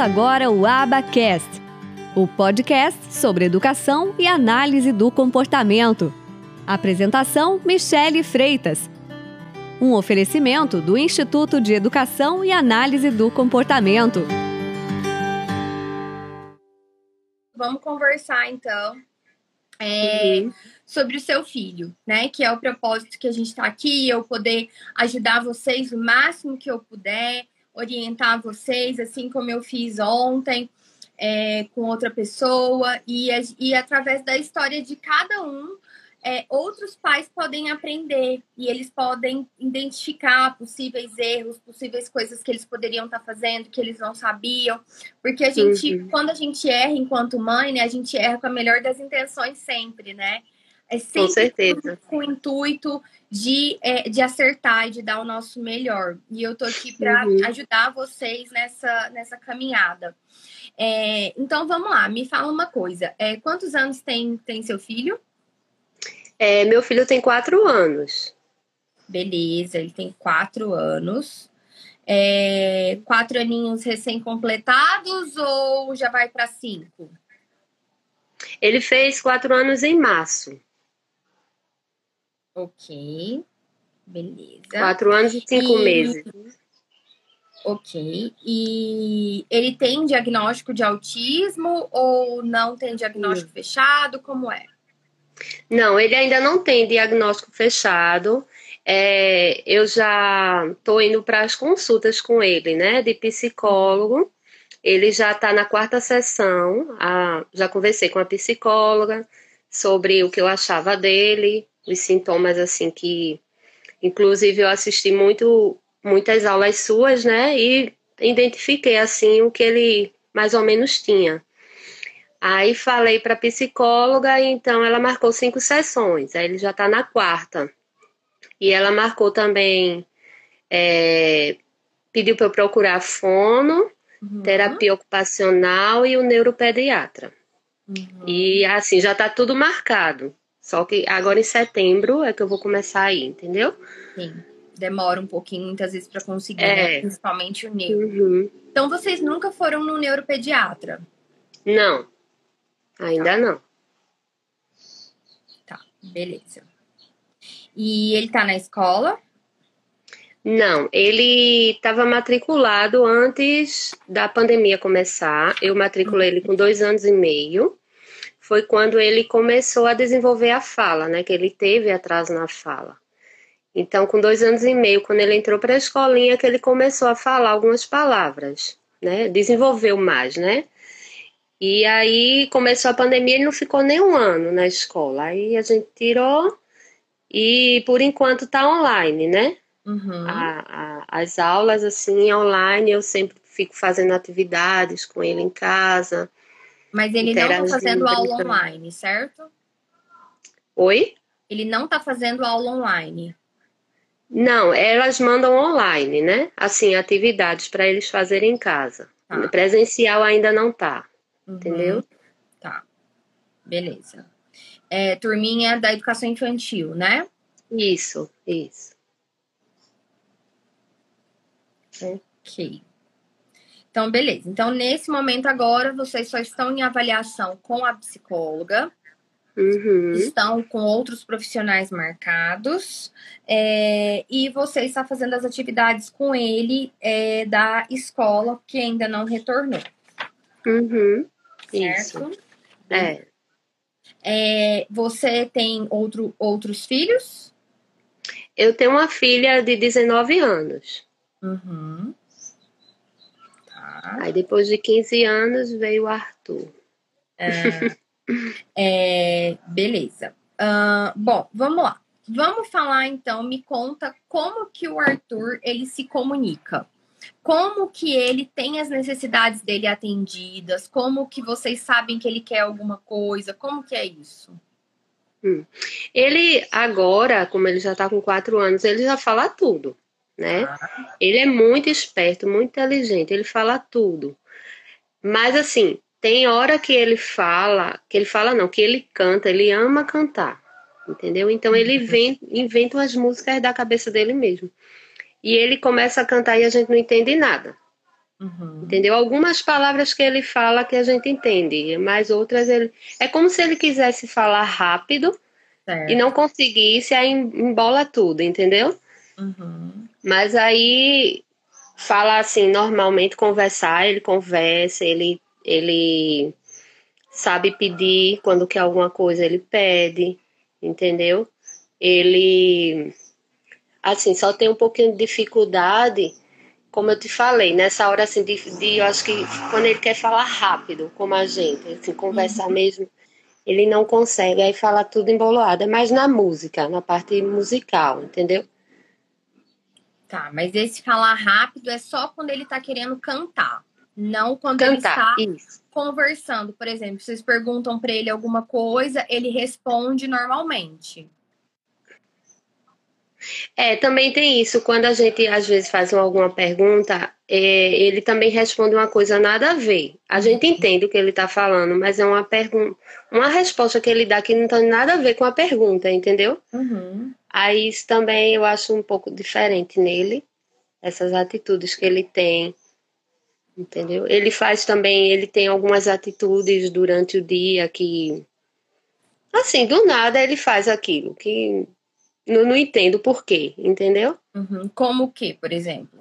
Agora o Abacast, o podcast sobre educação e análise do comportamento. Apresentação: Michele Freitas. Um oferecimento do Instituto de Educação e Análise do Comportamento. Vamos conversar então é, uhum. sobre o seu filho, né? Que é o propósito que a gente está aqui, eu poder ajudar vocês o máximo que eu puder, orientar vocês, assim como eu fiz ontem é, com outra pessoa, e, e através da história de cada um, é, outros pais podem aprender e eles podem identificar possíveis erros, possíveis coisas que eles poderiam estar tá fazendo, que eles não sabiam. Porque a gente, uhum. quando a gente erra enquanto mãe, né, a gente erra com a melhor das intenções sempre, né? É sempre com, certeza. com o intuito de, é, de acertar e de dar o nosso melhor. E eu tô aqui para uhum. ajudar vocês nessa, nessa caminhada. É, então vamos lá, me fala uma coisa. É, quantos anos tem, tem seu filho? É, meu filho tem quatro anos. Beleza, ele tem quatro anos. É, quatro aninhos recém-completados ou já vai para cinco? Ele fez quatro anos em março. Ok. Beleza. Quatro anos e cinco e... meses. Ok. E ele tem diagnóstico de autismo ou não tem diagnóstico fechado? Como é? Não, ele ainda não tem diagnóstico fechado. É, eu já estou indo para as consultas com ele, né, de psicólogo. Ele já está na quarta sessão. A, já conversei com a psicóloga sobre o que eu achava dele os sintomas assim que inclusive eu assisti muito muitas aulas suas, né? E identifiquei assim o que ele mais ou menos tinha. Aí falei para a psicóloga, e então ela marcou cinco sessões. Aí ele já está na quarta. E ela marcou também, é, pediu para eu procurar fono, uhum. terapia ocupacional e o neuropediatra. Uhum. E assim, já está tudo marcado. Só que agora em setembro é que eu vou começar aí, entendeu? Sim. Demora um pouquinho, muitas vezes, para conseguir, é. né? Principalmente o neuro. Uhum. Então, vocês nunca foram no neuropediatra? Não. Ainda tá. não. Tá, beleza. E ele tá na escola? Não, ele estava matriculado antes da pandemia começar. Eu matriculei ele com dois anos e meio foi quando ele começou a desenvolver a fala, né? Que ele teve atraso na fala. Então, com dois anos e meio, quando ele entrou para a escolinha, que ele começou a falar algumas palavras, né? Desenvolveu mais, né? E aí começou a pandemia, ele não ficou nem um ano na escola. Aí a gente tirou e por enquanto está online, né? Uhum. A, a, as aulas assim online, eu sempre fico fazendo atividades com ele em casa. Mas ele não está fazendo aula online, certo? Oi? Ele não está fazendo aula online. Não, elas mandam online, né? Assim, atividades para eles fazerem em casa. Tá. Presencial ainda não tá. Uhum. Entendeu? Tá. Beleza. É, turminha da educação infantil, né? Isso, isso. Ok. Então, beleza. Então, nesse momento agora, vocês só estão em avaliação com a psicóloga. Uhum. Estão com outros profissionais marcados. É, e você está fazendo as atividades com ele é, da escola que ainda não retornou. Uhum. Certo? Isso. É. é. Você tem outro, outros filhos? Eu tenho uma filha de 19 anos. Uhum. Aí depois de 15 anos veio o Arthur. É, é, beleza. Uh, bom, vamos lá. Vamos falar então, me conta como que o Arthur ele se comunica. Como que ele tem as necessidades dele atendidas? Como que vocês sabem que ele quer alguma coisa? Como que é isso? Hum. Ele agora, como ele já está com quatro anos, ele já fala tudo né? Ah. Ele é muito esperto, muito inteligente, ele fala tudo. Mas assim, tem hora que ele fala, que ele fala não, que ele canta, ele ama cantar, entendeu? Então ele uhum. vem, inventa umas músicas da cabeça dele mesmo. E ele começa a cantar e a gente não entende nada. Uhum. Entendeu? Algumas palavras que ele fala que a gente entende, mas outras ele. É como se ele quisesse falar rápido certo. e não conseguisse, aí embola tudo, entendeu? Uhum. Mas aí fala assim, normalmente conversar, ele conversa, ele, ele sabe pedir, quando quer alguma coisa ele pede, entendeu? Ele assim, só tem um pouquinho de dificuldade como eu te falei, nessa hora assim de, de, eu acho que quando ele quer falar rápido, como a gente, assim, conversar uhum. mesmo, ele não consegue, aí fala tudo embolado, é mais na música, na parte musical, entendeu? Tá, mas esse falar rápido é só quando ele tá querendo cantar, não quando cantar, ele está isso. conversando. Por exemplo, vocês perguntam para ele alguma coisa, ele responde normalmente. É, também tem isso. Quando a gente às vezes faz alguma pergunta, é, ele também responde uma coisa nada a ver. A gente entende o que ele está falando, mas é uma pergunta, uma resposta que ele dá que não tem nada a ver com a pergunta, entendeu? Uhum. Aí isso também eu acho um pouco diferente nele, essas atitudes que ele tem, entendeu? Ele faz também, ele tem algumas atitudes durante o dia que, assim, do nada ele faz aquilo que não, não entendo por quê, entendeu? Uhum. Como o quê, por exemplo?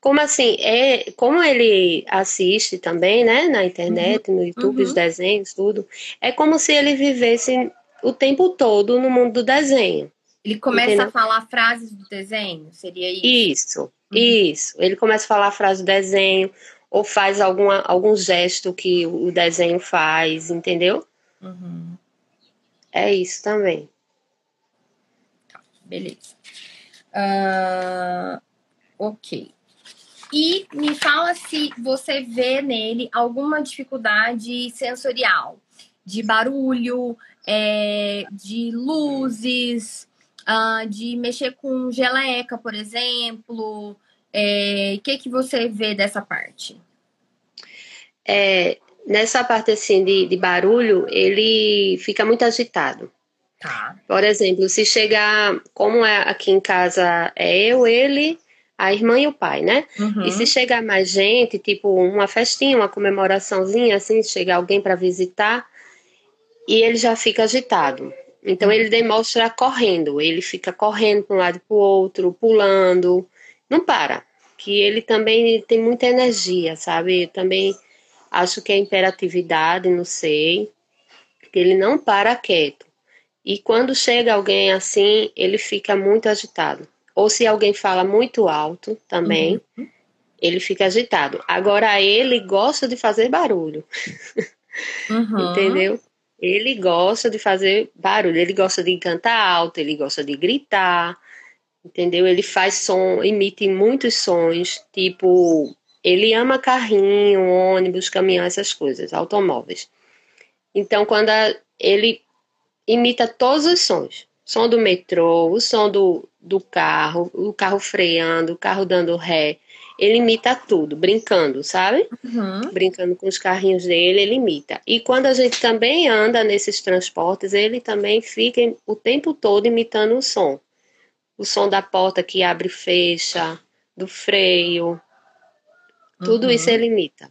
Como assim? É, como ele assiste também, né, na internet, uhum. no YouTube, uhum. os desenhos, tudo, é como se ele vivesse o tempo todo no mundo do desenho. Ele começa entendeu? a falar frases do desenho, seria isso? Isso, uhum. isso. Ele começa a falar a frase do desenho, ou faz alguma, algum gesto que o desenho faz, entendeu? Uhum. É isso também. Beleza. Uh, ok. E me fala se você vê nele alguma dificuldade sensorial, de barulho, é, de luzes, uh, de mexer com geleca, por exemplo. O é, que, que você vê dessa parte? É, nessa parte assim de, de barulho, ele fica muito agitado. Tá. Por exemplo, se chegar, como é aqui em casa, é eu, ele, a irmã e o pai, né? Uhum. E se chegar mais gente, tipo uma festinha, uma comemoraçãozinha, assim, chegar alguém para visitar, e ele já fica agitado. Então ele demonstra correndo, ele fica correndo para um lado e para o outro, pulando, não para. Que ele também tem muita energia, sabe? Eu também acho que é imperatividade, não sei. Que ele não para quieto. E quando chega alguém assim, ele fica muito agitado. Ou se alguém fala muito alto também, uhum. ele fica agitado. Agora, ele gosta de fazer barulho. Uhum. Entendeu? Ele gosta de fazer barulho, ele gosta de cantar alto, ele gosta de gritar, entendeu? Ele faz som, emite muitos sons, tipo, ele ama carrinho, ônibus, caminhão, essas coisas, automóveis. Então, quando a, ele imita todos os sons. Som do metrô, o som do, do carro, o carro freando, o carro dando ré. Ele imita tudo, brincando, sabe? Uhum. Brincando com os carrinhos dele, ele imita. E quando a gente também anda nesses transportes, ele também fica o tempo todo imitando o som. O som da porta que abre e fecha, do freio. Tudo uhum. isso ele imita.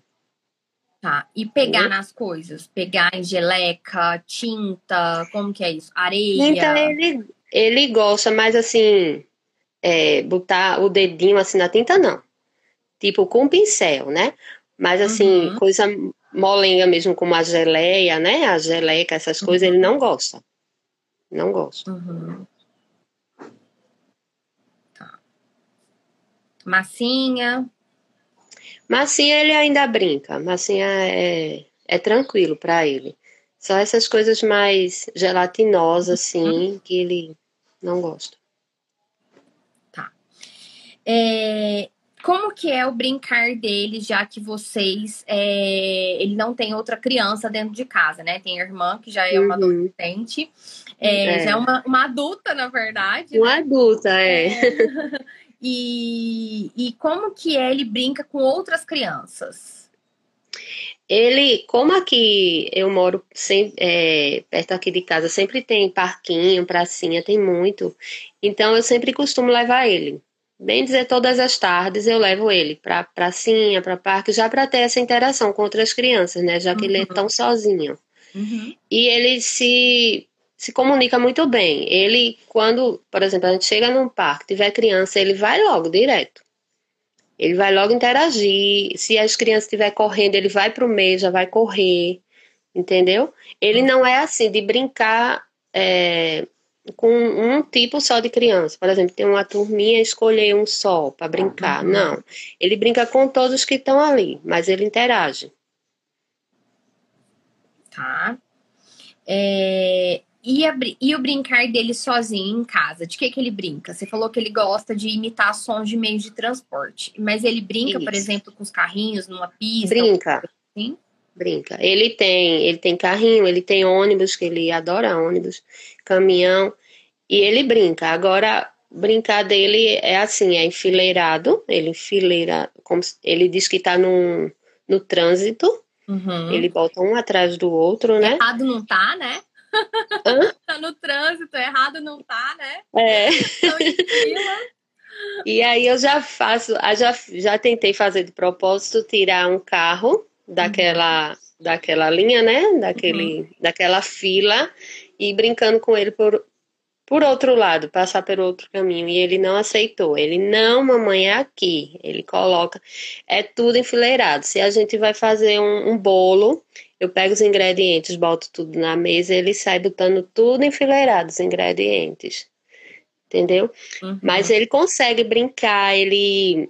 Tá. E pegar uhum. nas coisas? Pegar em geleca, tinta, como que é isso? Areia? Então ele, ele gosta, mas assim, é, botar o dedinho assim na tinta, não. Tipo com pincel, né? Mas assim, uhum. coisa molenga mesmo, como a geleia, né? A geleca, essas coisas, uhum. ele não gosta. Não gosta. Uhum. Tá. Massinha? Massinha ele ainda brinca, massinha é, é tranquilo para ele. Só essas coisas mais gelatinosas, assim, uhum. que ele não gosta. Tá. É, como que é o brincar dele, já que vocês. É, ele não tem outra criança dentro de casa, né? Tem a irmã, que já é uma uhum. adolescente. É, é. Já é uma, uma adulta, na verdade. Uma né? adulta, é. é. E, e como que ele brinca com outras crianças? Ele, como aqui eu moro sem, é, perto aqui de casa, sempre tem parquinho, pracinha, tem muito. Então eu sempre costumo levar ele. Bem dizer todas as tardes eu levo ele para pracinha, para parque, já para ter essa interação com outras crianças, né? Já que uhum. ele é uhum. tão sozinho. Uhum. E ele se se comunica muito bem. Ele, quando, por exemplo, a gente chega num parque, tiver criança, ele vai logo, direto. Ele vai logo interagir. Se as crianças estiver correndo, ele vai para o meio, já vai correr. Entendeu? Ele não é assim de brincar é, com um tipo só de criança. Por exemplo, tem uma turminha escolher um só para brincar. Uhum. Não. Ele brinca com todos que estão ali, mas ele interage. Tá. É, e, a, e, o brincar dele sozinho em casa? De que, que ele brinca? Você falou que ele gosta de imitar sons de meios de transporte. Mas ele brinca, Isso. por exemplo, com os carrinhos numa pista? Brinca. Sim? Brinca. Ele tem, ele tem carrinho, ele tem ônibus, que ele adora ônibus, caminhão, e ele brinca. Agora, brincar dele é assim, é enfileirado, ele enfileira, como ele diz que está no, no trânsito, uhum. ele bota um atrás do outro, né? Errado não tá, né? tá no trânsito, errado não tá, né? É. e aí eu já faço, já, já tentei fazer de propósito tirar um carro daquela, uhum. daquela linha, né? Daquele, uhum. Daquela fila e brincando com ele por, por outro lado, passar pelo outro caminho. E ele não aceitou. Ele, não, mamãe, é aqui. Ele coloca. É tudo enfileirado. Se a gente vai fazer um, um bolo, eu pego os ingredientes, boto tudo na mesa ele sai botando tudo enfileirado, os ingredientes. Entendeu? Uhum. Mas ele consegue brincar, ele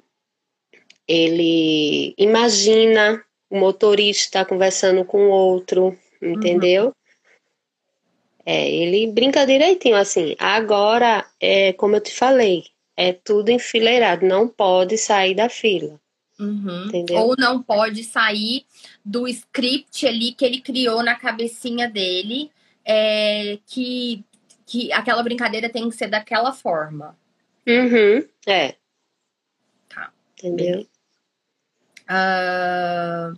ele imagina o motorista conversando com o outro, entendeu? Uhum. É, ele brinca direitinho assim. Agora, é, como eu te falei, é tudo enfileirado, não pode sair da fila. Uhum. Ou não pode sair do script ali que ele criou na cabecinha dele, é, que, que aquela brincadeira tem que ser daquela forma. Uhum. É. Tá. Entendeu? Uh,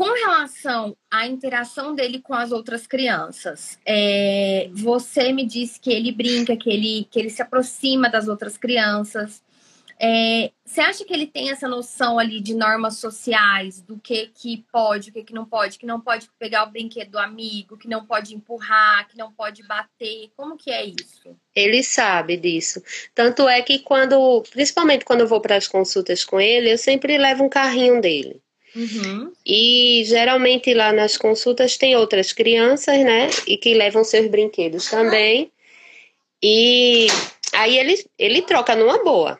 com relação à interação dele com as outras crianças, é, você me disse que ele brinca, que ele, que ele se aproxima das outras crianças. É, você acha que ele tem essa noção ali de normas sociais, do que que pode, o que que não pode, que não pode pegar o brinquedo do amigo, que não pode empurrar, que não pode bater? Como que é isso? Ele sabe disso. Tanto é que quando, principalmente quando eu vou para as consultas com ele, eu sempre levo um carrinho dele. Uhum. E geralmente lá nas consultas tem outras crianças, né? E que levam seus brinquedos também. E aí ele, ele troca numa boa.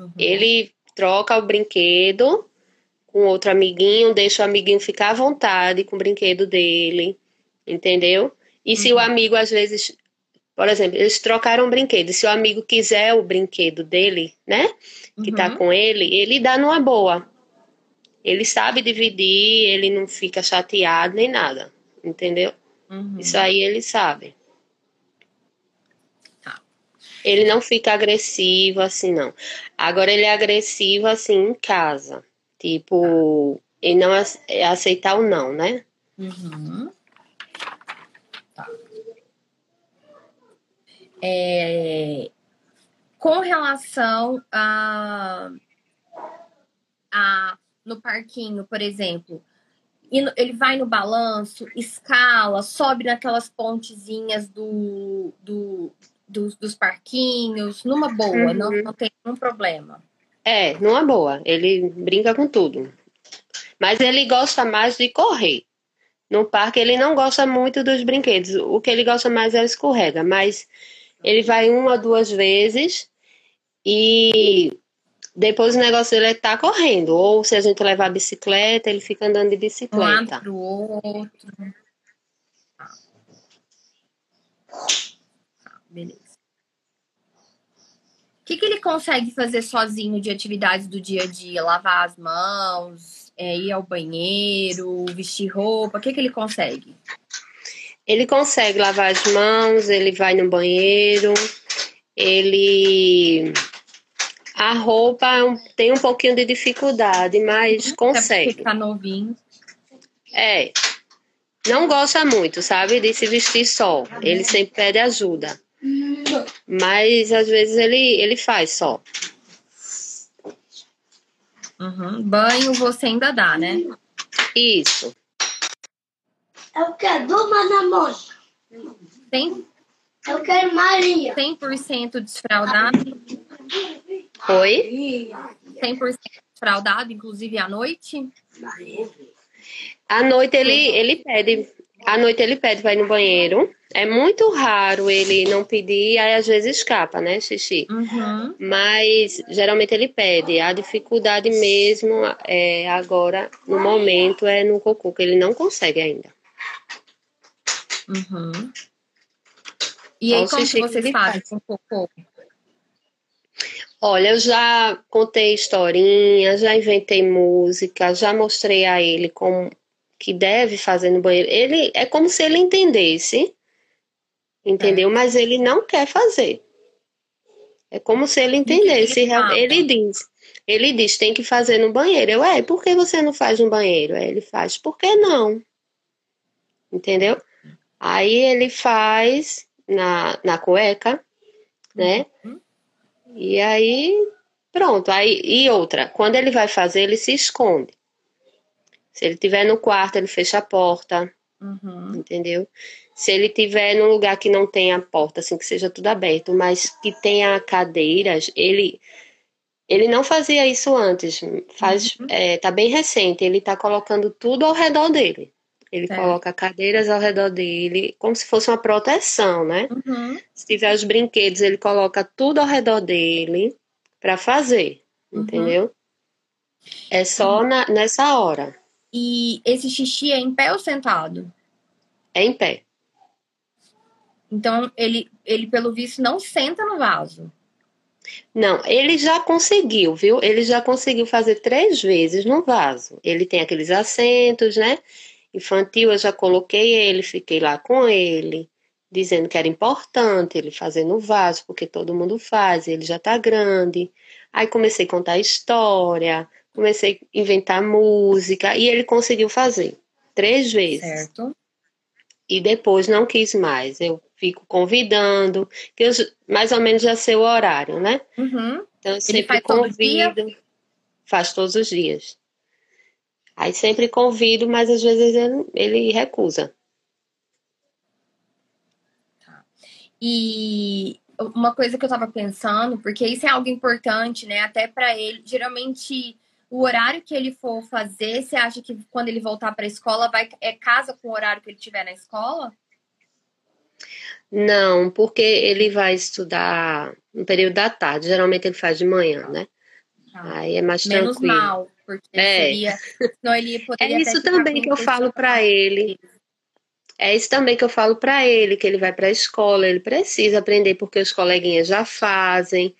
Uhum. Ele troca o brinquedo com outro amiguinho, deixa o amiguinho ficar à vontade com o brinquedo dele, entendeu? E uhum. se o uhum. amigo, às vezes, por exemplo, eles trocaram o brinquedo, se o amigo quiser o brinquedo dele, né, que tá uhum. tá com ele, ele dá numa boa. Ele sabe dividir, ele não fica chateado nem nada, entendeu? Uhum. Isso aí ele sabe. Ele não fica agressivo assim, não. Agora ele é agressivo assim em casa. Tipo, ele não é aceitar o não, né? Uhum. Tá. É, com relação a, a no parquinho, por exemplo, ele vai no balanço, escala, sobe naquelas pontezinhas do, do, dos, dos parquinhos, numa boa, uhum. não, não tem nenhum problema. É, numa boa. Ele brinca com tudo. Mas ele gosta mais de correr. No parque ele não gosta muito dos brinquedos. O que ele gosta mais é escorrega. Mas ele vai uma, duas vezes e depois o negócio dele é estar tá correndo. Ou se a gente levar a bicicleta, ele fica andando de bicicleta. Um lado pro outro. Beleza. O que, que ele consegue fazer sozinho de atividades do dia a dia? Lavar as mãos, é, ir ao banheiro, vestir roupa? O que, que ele consegue? Ele consegue lavar as mãos, ele vai no banheiro, ele. A roupa é tem um pouquinho de dificuldade, mas uhum. consegue. Tá novinho. É. Não gosta muito, sabe, de se vestir só. Ele sempre pede ajuda. Mas às vezes ele, ele faz só. Uhum. Banho você ainda dá, né? Isso. Eu quero uma namora. Tem Eu quero Maria. 100% desfraldado? Oi? 100% desfraldado, inclusive à noite? À noite ele, ele pede. À noite ele pede ir no banheiro. É muito raro ele não pedir, aí às vezes escapa, né, xixi? Uhum. Mas geralmente ele pede. A dificuldade mesmo é agora, no momento, é no cocô, que ele não consegue ainda. Uhum. E aí, como que vocês fazem faz. com o cocô? Olha, eu já contei historinha, já inventei música, já mostrei a ele como que deve fazer no banheiro. Ele é como se ele entendesse, entendeu? Mas ele não quer fazer. É como se ele entendesse. Ele diz, ele diz, tem que fazer no banheiro. Eu, é, por que você não faz no banheiro? Aí ele faz, por que não? Entendeu? Aí ele faz na, na cueca, né? Uhum. E aí, pronto. Aí, e outra, quando ele vai fazer, ele se esconde. Se ele estiver no quarto, ele fecha a porta, Uhum. entendeu? Se ele estiver num lugar que não tenha porta, assim, que seja tudo aberto, mas que tenha cadeiras, ele ele não fazia isso antes. Faz, Uhum. é, tá bem recente. Ele tá colocando tudo ao redor dele. Ele Certo. coloca cadeiras ao redor dele, como se fosse uma proteção, né? Uhum. Se tiver os brinquedos, ele coloca tudo ao redor dele para fazer, Uhum. entendeu? É só na- nessa hora. E esse xixi é em pé ou sentado? É em pé. Então, ele, ele pelo visto, não senta no vaso. Não, ele já conseguiu, viu? Ele já conseguiu fazer três vezes no vaso. Ele tem aqueles assentos, né? Infantil, eu já coloquei ele, fiquei lá com ele, dizendo que era importante ele fazer no vaso, porque todo mundo faz, ele já tá grande. Aí comecei a contar história, comecei a inventar música, e ele conseguiu fazer três vezes. Certo? e depois não quis mais. Eu fico convidando, que eu mais ou menos já sei o horário, né? Uhum. Então eu sempre todo dia? convido, faz todos os dias. Aí sempre convido, mas às vezes ele, ele recusa. E uma coisa que eu tava pensando, porque isso é algo importante, né? Até pra ele. Geralmente, o horário que ele for fazer, você acha que quando ele voltar pra escola, vai é casa com o horário que ele tiver na escola? Não, porque ele vai estudar no período da tarde, geralmente ele faz de manhã, né? Tá. Aí é mais Menos tranquilo. mal, porque É. seria. Senão ele É poderia até isso também que eu falo na- ele. É isso também que eu falo pra ele, que ele vai pra escola, ele precisa aprender porque os coleguinhas já fazem.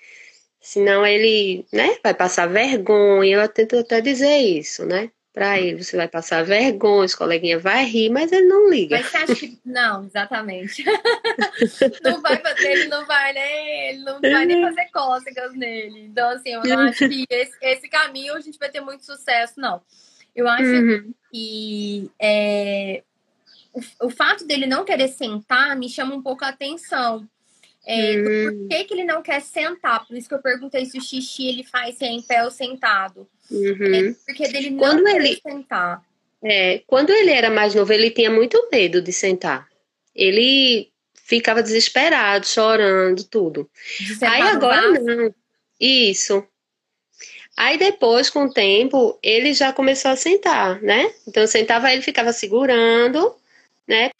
Senão ele, né, vai passar vergonha. Eu tento até dizer isso, né? Pra ele, você vai passar vergonha, os coleguinhas vai rir, mas ele não liga. Mas você acha que. Não, exatamente. não vai fazer, ele não vai nem. Ele não vai nem fazer cócegas nele. Então, assim, eu não acho que esse, esse caminho a gente vai ter muito sucesso, não. Eu acho Uhum. que é, o, o fato dele não querer sentar me chama um pouco a atenção. É, do Hum. Por que, que ele não quer sentar? Por isso que eu perguntei se o xixi ele faz se é em pé ou sentado. Uhum. É, porque dele não Quando ele- sentar. É, quando ele era mais novo, ele tinha muito medo de sentar. Ele ficava desesperado, chorando, tudo. Aí agora não. Isso. Aí depois, com o tempo, ele já começou a sentar, né? Então sentava, ele ficava segurando, né?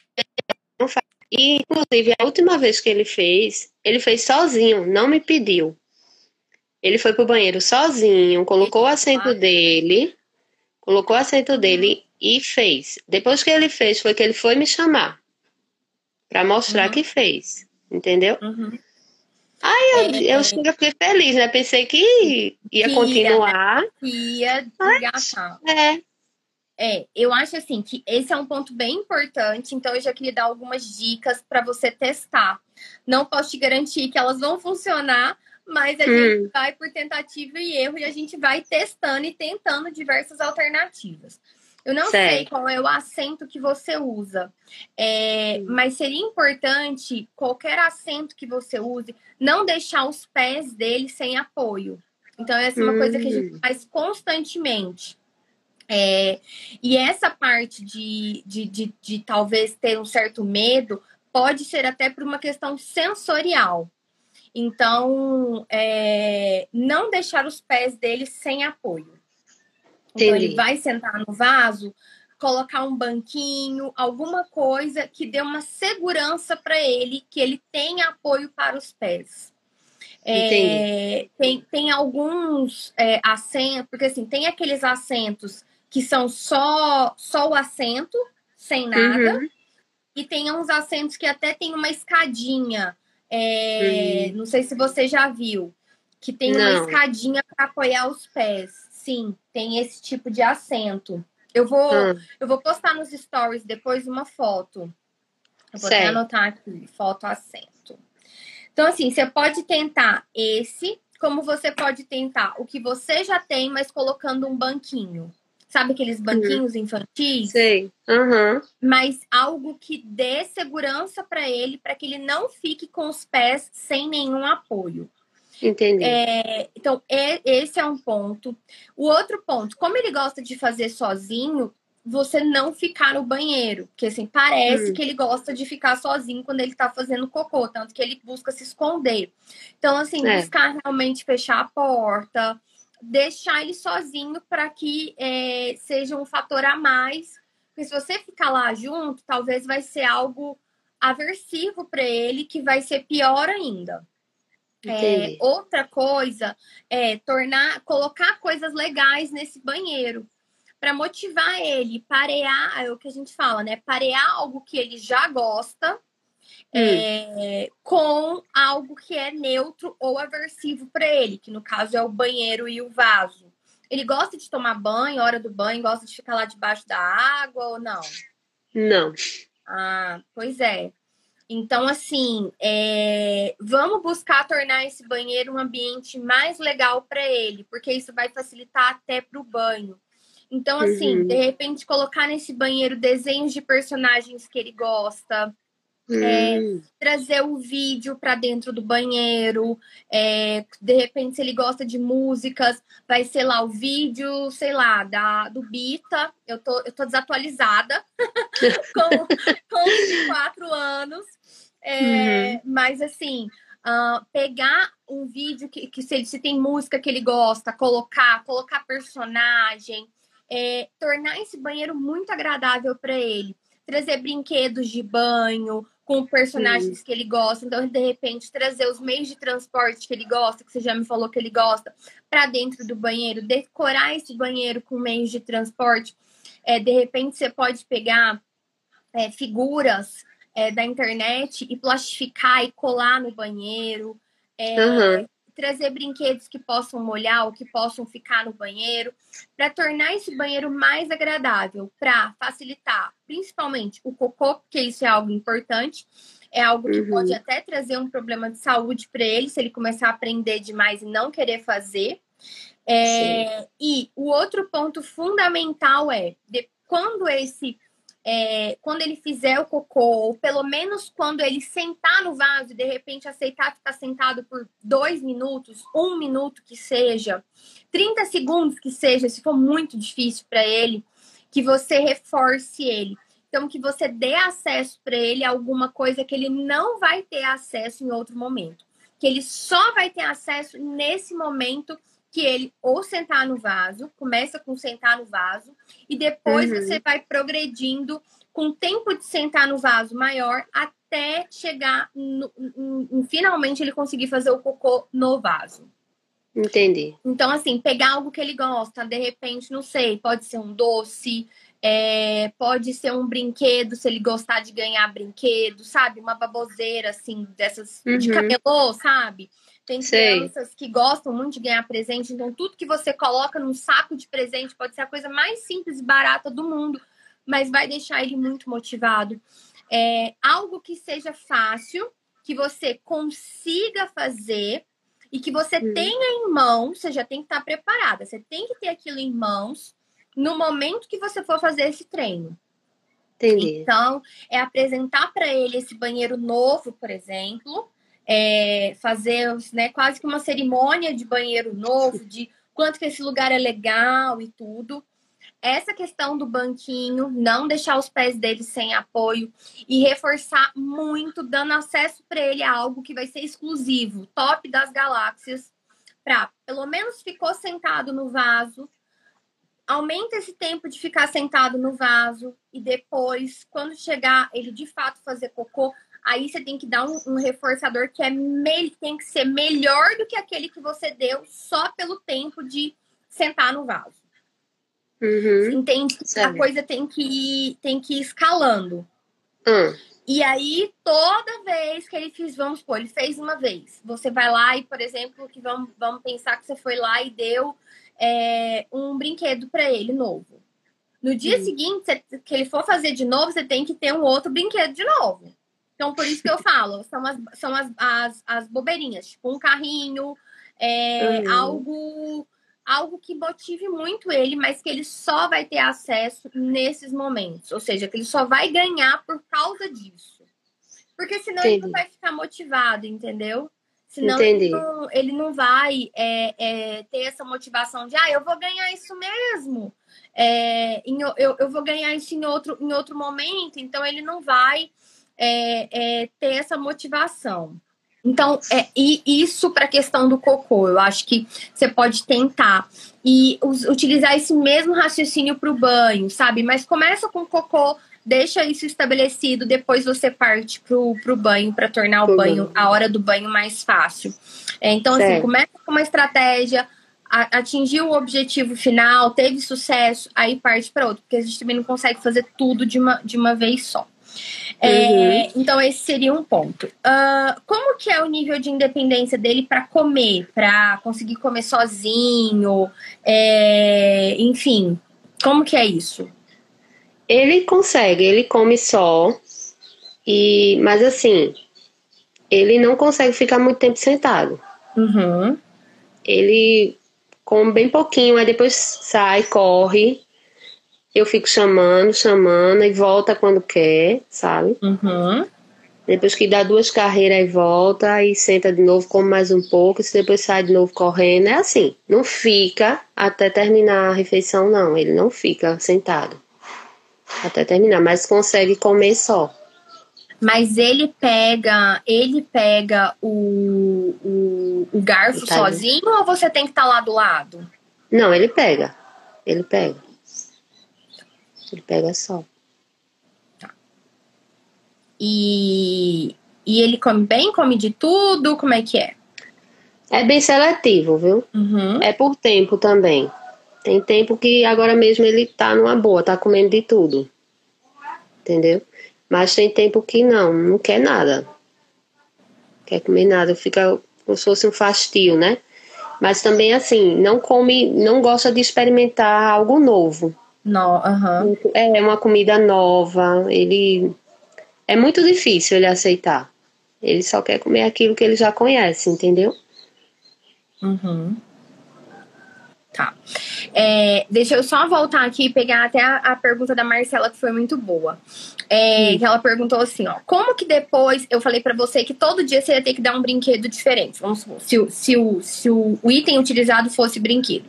E, inclusive, a última vez que ele fez, ele fez sozinho, não me pediu. Ele foi pro banheiro sozinho, colocou o assento dele, colocou o assento dele e fez. Depois que ele fez, foi que ele foi me chamar para mostrar Uhum. que fez, entendeu? Uhum. Eu, eu fiquei feliz, né? Pensei que ia continuar. Ia engatar. É, É, eu acho assim que esse é um ponto bem importante, então eu já queria dar algumas dicas para você testar. Não posso te garantir que elas vão funcionar, mas a Hum. gente vai por tentativa e erro e a gente vai testando e tentando diversas alternativas. Eu não certo. sei qual é o assento que você usa, é, mas seria importante qualquer assento que você use, não deixar os pés dele sem apoio. Então, essa é uma hum. coisa que a gente hum. faz constantemente. É, e essa parte de, de, de, de talvez ter um certo medo pode ser até por uma questão sensorial. Então, é, não deixar os pés dele sem apoio. Então, ele vai sentar no vaso, colocar um banquinho, alguma coisa que dê uma segurança para ele, que ele tenha apoio para os pés. É, tem, tem alguns é, assentos, porque assim, tem aqueles assentos que são só, só o assento, sem nada, uhum. e tem uns assentos que até tem uma escadinha. É, uhum. Não sei se você já viu, que tem não. uma escadinha para apoiar os pés. Sim, tem esse tipo de assento. Eu vou, hum. eu vou postar nos stories depois uma foto. Eu vou até anotar aqui, foto assento. Então, assim, você pode tentar esse, como você pode tentar o que você já tem, mas colocando um banquinho. Sabe aqueles uhum. banquinhos uhum. infantis? Sei. Uhum. Mas algo que dê segurança para ele, para que ele não fique com os pés sem nenhum apoio. Entendi. É, então, é, esse é um ponto. O outro ponto, como ele gosta de fazer sozinho, você não ficar no banheiro. Porque, assim, parece hum. que ele gosta de ficar sozinho quando ele tá fazendo cocô, tanto que ele busca se esconder. Então, assim, é. buscar realmente fechar a porta, deixar ele sozinho para que é, seja um fator a mais. Porque se você ficar lá junto, talvez vai ser algo aversivo para ele, que vai ser pior ainda. É, outra coisa é tornar, colocar coisas legais nesse banheiro para motivar ele, parear, é o que a gente fala, né? Parear algo que ele já gosta hum. é, com algo que é neutro ou aversivo para ele, que no caso é o banheiro e o vaso. Ele gosta de tomar banho, hora do banho, gosta de ficar lá debaixo da água ou não? Não. Ah, pois é. Então, assim, é... vamos buscar tornar esse banheiro um ambiente mais legal para ele, porque isso vai facilitar até para o banho. Então, assim, uhum. de repente, colocar nesse banheiro desenhos de personagens que ele gosta, é, hum. trazer o vídeo para dentro do banheiro. É, de repente, se ele gosta de músicas, vai ser lá o vídeo, sei lá, da, do Bita. Eu tô, eu tô desatualizada com, com 24 anos. É, uhum. Mas assim, uh, pegar um vídeo que, que se, se tem música que ele gosta, colocar, colocar personagem, é, tornar esse banheiro muito agradável para ele. Trazer brinquedos de banho, com personagens Sim. que ele gosta. Então, de repente, trazer os meios de transporte que ele gosta, que você já me falou que ele gosta, para dentro do banheiro, decorar esse banheiro com meios de transporte. É, de repente, você pode pegar é, figuras é, da internet e plastificar e colar no banheiro. Uhum trazer brinquedos que possam molhar ou que possam ficar no banheiro, para tornar esse banheiro mais agradável, para facilitar principalmente o cocô, porque isso é algo importante. É algo que uhum. pode até trazer um problema de saúde para ele, se ele começar a aprender demais e não querer fazer. É, e o outro ponto fundamental é de, quando esse é, quando ele fizer o cocô, ou pelo menos quando ele sentar no vaso e de repente aceitar ficar sentado por dois minutos, um minuto que seja, 30 segundos que seja, se for muito difícil para ele, que você reforce ele. Então, que você dê acesso para ele a alguma coisa que ele não vai ter acesso em outro momento. Que ele só vai ter acesso nesse momento que ele ou sentar no vaso, começa com sentar no vaso, e depois uhum. você vai progredindo com o tempo de sentar no vaso maior até chegar no, no, no, finalmente ele conseguir fazer o cocô no vaso. Entendi. Então, assim, pegar algo que ele gosta, de repente, não sei, pode ser um doce, é, pode ser um brinquedo, se ele gostar de ganhar brinquedo, sabe? Uma baboseira, assim, dessas uhum. de camelô, sabe? Tem crianças Sei. que gostam muito de ganhar presente, então tudo que você coloca num saco de presente pode ser a coisa mais simples e barata do mundo, mas vai deixar ele muito motivado. É, algo que seja fácil, que você consiga fazer e que você hum. tenha em mãos, você já tem que estar preparada, você tem que ter aquilo em mãos no momento que você for fazer esse treino. Entendi. Então, é apresentar para ele esse banheiro novo, por exemplo, é fazer né, quase que uma cerimônia de banheiro novo, de quanto que esse lugar é legal e tudo. Essa questão do banquinho, não deixar os pés dele sem apoio e reforçar muito, dando acesso para ele a algo que vai ser exclusivo, top das galáxias, para pelo menos ficou sentado no vaso, aumenta esse tempo de ficar sentado no vaso e depois, quando chegar ele de fato fazer cocô, aí você tem que dar um, um reforçador que é tem que ser melhor do que aquele que você deu só pelo tempo de sentar no vaso. Uhum. Entende? A coisa tem que ir, tem que ir escalando. Hum. E aí, toda vez que ele fez, vamos supor, ele fez uma vez. Você vai lá e, por exemplo, que vamos, vamos pensar que você foi lá e deu é, um brinquedo para ele novo. No dia hum. seguinte, que ele for fazer de novo, você tem que ter um outro brinquedo de novo. Então, por isso que eu falo, são as, são as, as, as bobeirinhas, tipo um carrinho, é, uhum. algo, algo que motive muito ele, mas que ele só vai ter acesso nesses momentos. Ou seja, que ele só vai ganhar por causa disso. Porque senão Entendi. ele não vai ficar motivado, entendeu? Senão ele não, ele não, vai é, é, ter essa motivação de, ah, eu vou ganhar isso mesmo. É, em, eu, eu vou ganhar isso em outro, em outro momento. Então ele não vai é, é, ter essa motivação. Então, é, e isso para a questão do cocô, eu acho que você pode tentar e us, utilizar esse mesmo raciocínio para o banho, sabe? Mas começa com cocô, deixa isso estabelecido, depois você parte para o banho para tornar o banho, a hora do banho mais fácil. É, então, assim, certo. assim, começa com uma estratégia, a, atingiu o objetivo final, teve sucesso, aí parte para outro, porque a gente também não consegue fazer tudo de uma, de uma vez só. É, uhum. Então, esse seria um ponto. Uh, como que é o nível de independência dele para comer? Para conseguir comer sozinho? É, enfim, como que é isso? Ele consegue, ele come só. E, mas assim, ele não consegue ficar muito tempo sentado. Uhum. Ele come bem pouquinho, aí depois sai, corre eu fico chamando, chamando e volta quando quer, sabe? Uhum. Depois que dá duas carreiras e volta, e senta de novo, come mais um pouco, e depois sai de novo correndo. É assim, não fica até terminar a refeição, não. Ele não fica sentado até terminar, mas consegue comer só. Mas ele pega, ele pega o, o, o garfo tá sozinho ou você tem que estar tá lá do lado? Não, ele pega. Ele pega. Ele pega só. Tá. E, e ele come bem? Come de tudo? Como é que é? É bem seletivo, viu? Uhum. É por tempo também. Tem tempo que agora mesmo ele tá numa boa, tá comendo de tudo. Entendeu? Mas tem tempo que não, não quer nada. Quer comer nada, fica como se fosse um fastio, né? Mas também assim, não come, não gosta de experimentar algo novo. No, uhum. É uma comida nova. Ele é muito difícil ele aceitar. Ele só quer comer aquilo que ele já conhece, entendeu? Uhum. Tá. É, deixa eu só voltar aqui e pegar até a, a, pergunta da Marcela, que foi muito boa. É, que ela perguntou assim, ó. Como que depois eu falei para você que todo dia você ia ter que dar um brinquedo diferente? Vamos supor, se, se, o, se o item utilizado fosse brinquedo.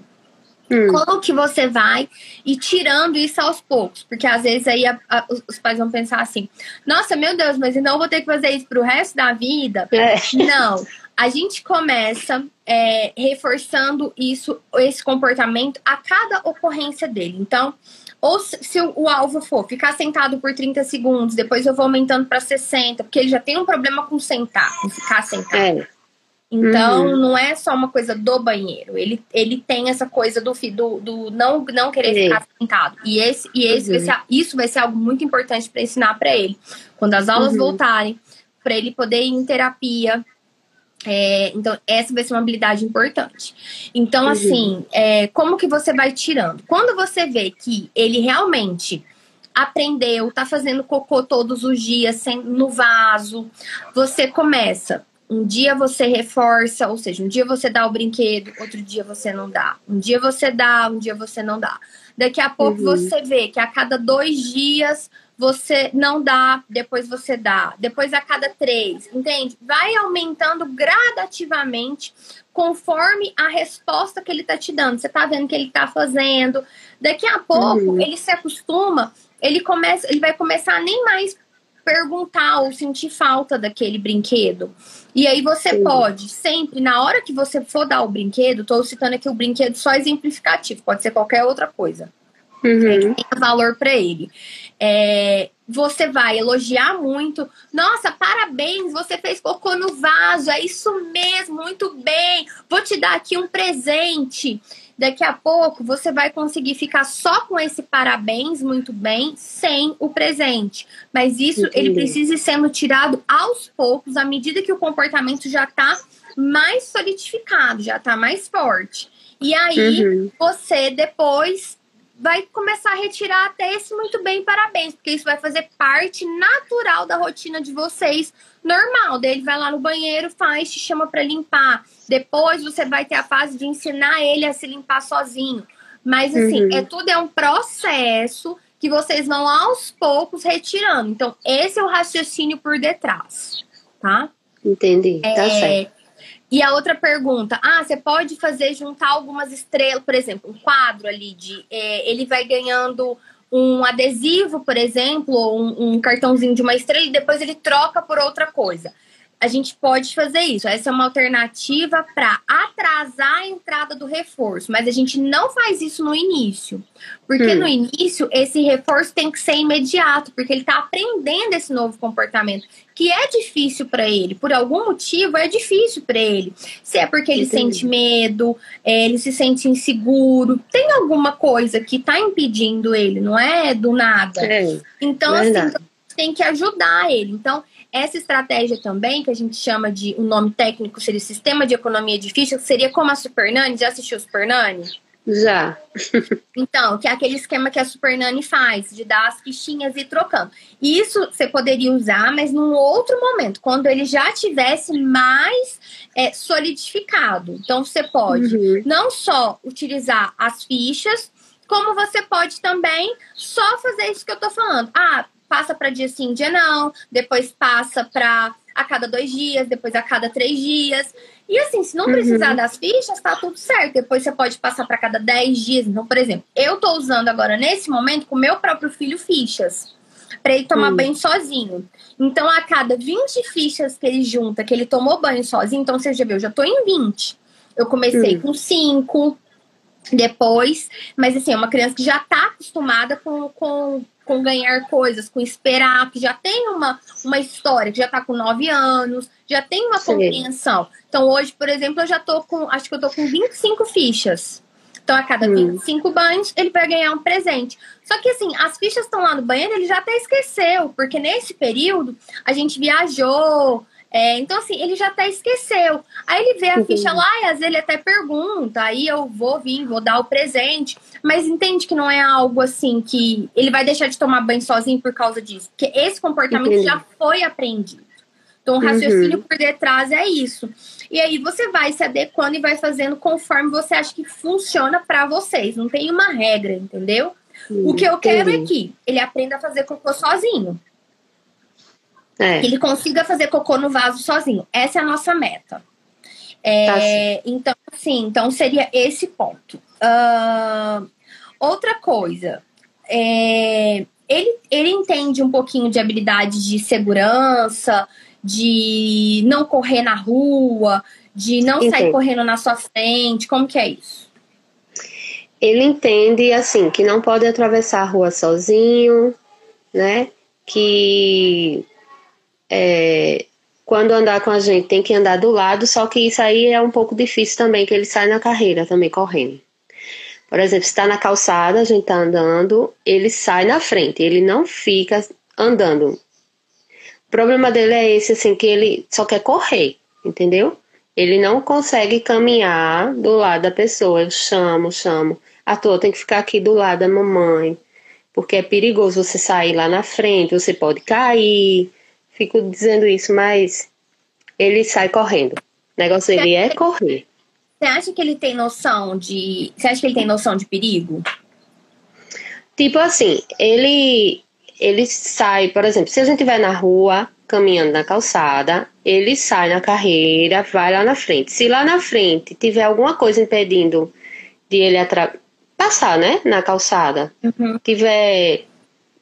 Hum. Como que você vai e tirando isso aos poucos? Porque às vezes aí a, a, os pais vão pensar assim: nossa, meu Deus, mas então eu vou ter que fazer isso pro resto da vida? É. Não. A gente começa é, reforçando isso, esse comportamento a cada ocorrência dele. Então, ou se, se o, o, alvo for ficar sentado por 30 segundos, depois eu vou aumentando para 60, porque ele já tem um problema com sentar, com ficar sentado. É. Então, uhum. não é só uma coisa do banheiro. Ele, ele tem essa coisa do, do, do não, não querer ficar sentado. E, esse, e esse uhum. vai ser, isso vai ser algo muito importante para ensinar para ele. Quando as aulas uhum. voltarem, para ele poder ir em terapia. É, então, essa vai ser uma habilidade importante. Então, uhum. assim, é, como que você vai tirando? Quando você vê que ele realmente aprendeu, tá fazendo cocô todos os dias sem, no vaso, você começa Um dia você reforça, ou seja, um dia você dá o brinquedo, outro dia você não dá. Um dia você dá, um dia você não dá. Daqui a pouco uhum. você vê que a cada dois dias você não dá, depois você dá, depois a cada três, entende? Vai aumentando gradativamente conforme a resposta que ele tá te dando. Você tá vendo que ele tá fazendo. Daqui a pouco uhum. ele se acostuma, ele começa, ele vai começar a nem mais perguntar ou sentir falta daquele brinquedo. E aí você Sim. pode sempre, na hora que você for dar o brinquedo, tô citando aqui o brinquedo só exemplificativo, pode ser qualquer outra coisa. Uhum. Que tenha valor para ele. É, você vai elogiar muito. Nossa, parabéns, você fez cocô no vaso, é isso mesmo, muito bem. Vou te dar aqui um presente. Daqui a pouco você vai conseguir ficar só com esse parabéns, muito bem, sem o presente. Mas isso Entendi. ele precisa ir sendo tirado aos poucos, à medida que o comportamento já está mais solidificado, já está mais forte. E aí uhum. você depois vai começar a retirar até esse muito bem, parabéns, porque isso vai fazer parte natural da rotina de vocês, normal. Daí ele vai lá no banheiro, faz, te chama para limpar. Depois você vai ter a fase de ensinar ele a se limpar sozinho. Mas assim, uhum. é tudo é um processo que vocês vão aos poucos retirando. Então, esse é o raciocínio por detrás, tá? Entendi, tá é, certo. E a outra pergunta, ah, você pode fazer juntar algumas estrelas, por exemplo, um quadro ali de é, ele vai ganhando um adesivo, por exemplo, ou um, um cartãozinho de uma estrela e depois ele troca por outra coisa a gente pode fazer isso. Essa é uma alternativa para atrasar a entrada do reforço, mas a gente não faz isso no início. Porque hum. no início, esse reforço tem que ser imediato, porque ele está aprendendo esse novo comportamento, que é difícil para ele. Por algum motivo, é difícil para ele. Se é porque ele Entendi. sente medo, é, ele se sente inseguro, tem alguma coisa que está impedindo ele, não é do nada. É. Então, assim, tem que ajudar ele. Então, essa estratégia também, que a gente chama de, um nome técnico seria Sistema de Economia de Fichas, seria como a Super Nani. Já assistiu Super Nani? Já. então, que é aquele esquema que a Super Nani faz, de dar as fichinhas e trocando. Isso você poderia usar, mas num outro momento, quando ele já tivesse mais é, solidificado. Então, você pode uhum. não só utilizar as fichas, como você pode também só fazer isso que eu tô falando. Ah, passa para dia sim, dia não, depois passa para a cada dois dias, depois a cada três dias. E assim, se não precisar uhum. das fichas, tá tudo certo. Depois você pode passar para cada dez dias. Então, por exemplo, eu tô usando agora nesse momento com meu próprio filho fichas para ele tomar uhum. banho sozinho. Então, a cada 20 fichas que ele junta, que ele tomou banho sozinho, então você já viu, eu já tô em 20. Eu comecei uhum. com 5, depois, mas assim, é uma criança que já tá acostumada com, com com ganhar coisas, com esperar, que já tem uma, uma história, que já tá com nove anos, já tem uma Sim. compreensão. Então, hoje, por exemplo, eu já tô com, acho que eu tô com 25 fichas. Então, a cada hum. 25 banhos, ele vai ganhar um presente. Só que, assim, as fichas estão lá no banheiro, ele já até esqueceu, porque nesse período a gente viajou, é, então, assim, ele já até esqueceu. Aí ele vê a ficha lá e às vezes ele até pergunta, aí eu vou vir, vou dar o presente. Mas entende que não é algo assim que ele vai deixar de tomar banho sozinho por causa disso. Porque esse comportamento Entendi. já foi aprendido. Então, o raciocínio uhum. por detrás é isso. E aí você vai se adequando e vai fazendo conforme você acha que funciona para vocês. Não tem uma regra, entendeu? Uhum. O que eu quero é que ele aprenda a fazer cocô sozinho. É. Que ele consiga fazer cocô no vaso sozinho. Essa é a nossa meta. É, tá então, assim, então seria esse ponto. Uh, outra coisa, é, ele, ele entende um pouquinho de habilidade de segurança, de não correr na rua, de não sair correndo na sua frente. Como que é isso? Ele entende assim que não pode atravessar a rua sozinho, né? Que é, quando andar com a gente tem que andar do lado, só que isso aí é um pouco difícil também, que ele sai na carreira também correndo. Por exemplo, se está na calçada, a gente está andando, ele sai na frente, ele não fica andando. O problema dele é esse, assim, que ele só quer correr, entendeu? Ele não consegue caminhar do lado da pessoa. Eu chamo, chamo. A tua tem que ficar aqui do lado da mamãe, porque é perigoso você sair lá na frente, você pode cair fico dizendo isso, mas ele sai correndo. O negócio dele é correr. Você acha que ele tem noção de. Você acha que ele tem noção de perigo? Tipo assim, ele ele sai, por exemplo, se a gente vai na rua, caminhando na calçada, ele sai na carreira, vai lá na frente. Se lá na frente tiver alguma coisa impedindo de ele passar, né, na calçada, uhum. tiver,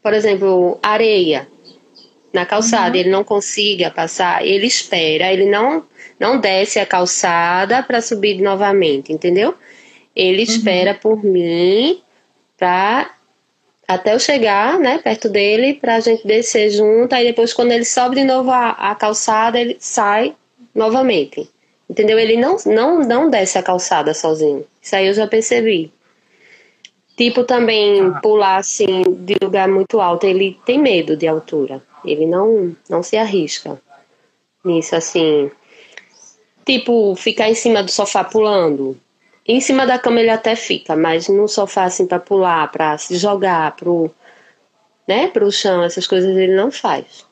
por exemplo, areia na calçada, uhum. ele não consiga passar, ele espera, ele não não desce a calçada para subir novamente, entendeu? Ele uhum. espera por mim para até eu chegar, né, perto dele, para a gente descer junto. Aí depois, quando ele sobe de novo a, a, calçada, ele sai novamente. Entendeu? Ele não, não, não desce a calçada sozinho. Isso aí eu já percebi. Tipo, também ah. pular assim de lugar muito alto, ele tem medo de altura. Ele não, não se arrisca nisso, assim. Tipo, ficar em cima do sofá pulando. Em cima da cama ele até fica, mas no sofá assim para pular, para se jogar pro, né, pro chão, essas coisas ele não faz.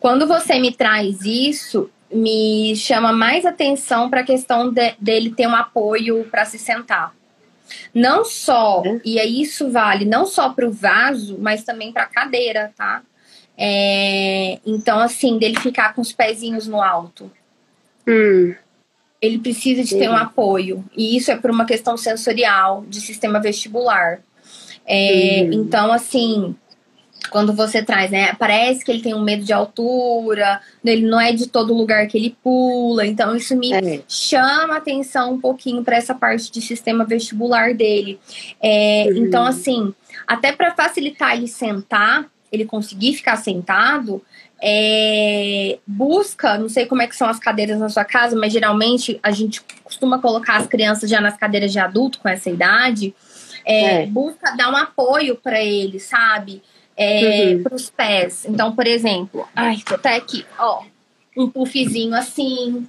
Quando você me traz isso, me chama mais atenção para a questão de, dele ter um apoio para se sentar. Não só, é. e aí isso vale não só para o vaso, mas também para a cadeira, tá? É, então, assim, dele ficar com os pezinhos no alto. Hum ele precisa de ter um apoio. E isso é por uma questão sensorial, de sistema vestibular. É, uhum. Então, assim, quando você traz, né? Parece que ele tem um medo de altura, ele não é de todo lugar que ele pula. Então, isso me é. chama atenção um pouquinho para essa parte de sistema vestibular dele. É, uhum. Então, assim, até para facilitar ele sentar, ele conseguir ficar sentado, é, busca, não sei como é que são as cadeiras na sua casa, mas geralmente a gente costuma colocar as crianças já nas cadeiras de adulto com essa idade. É, é. Busca dar um apoio para eles, sabe? É, uhum. Para os pés. Então, por exemplo, ai, tô até aqui, ó, um puffzinho assim.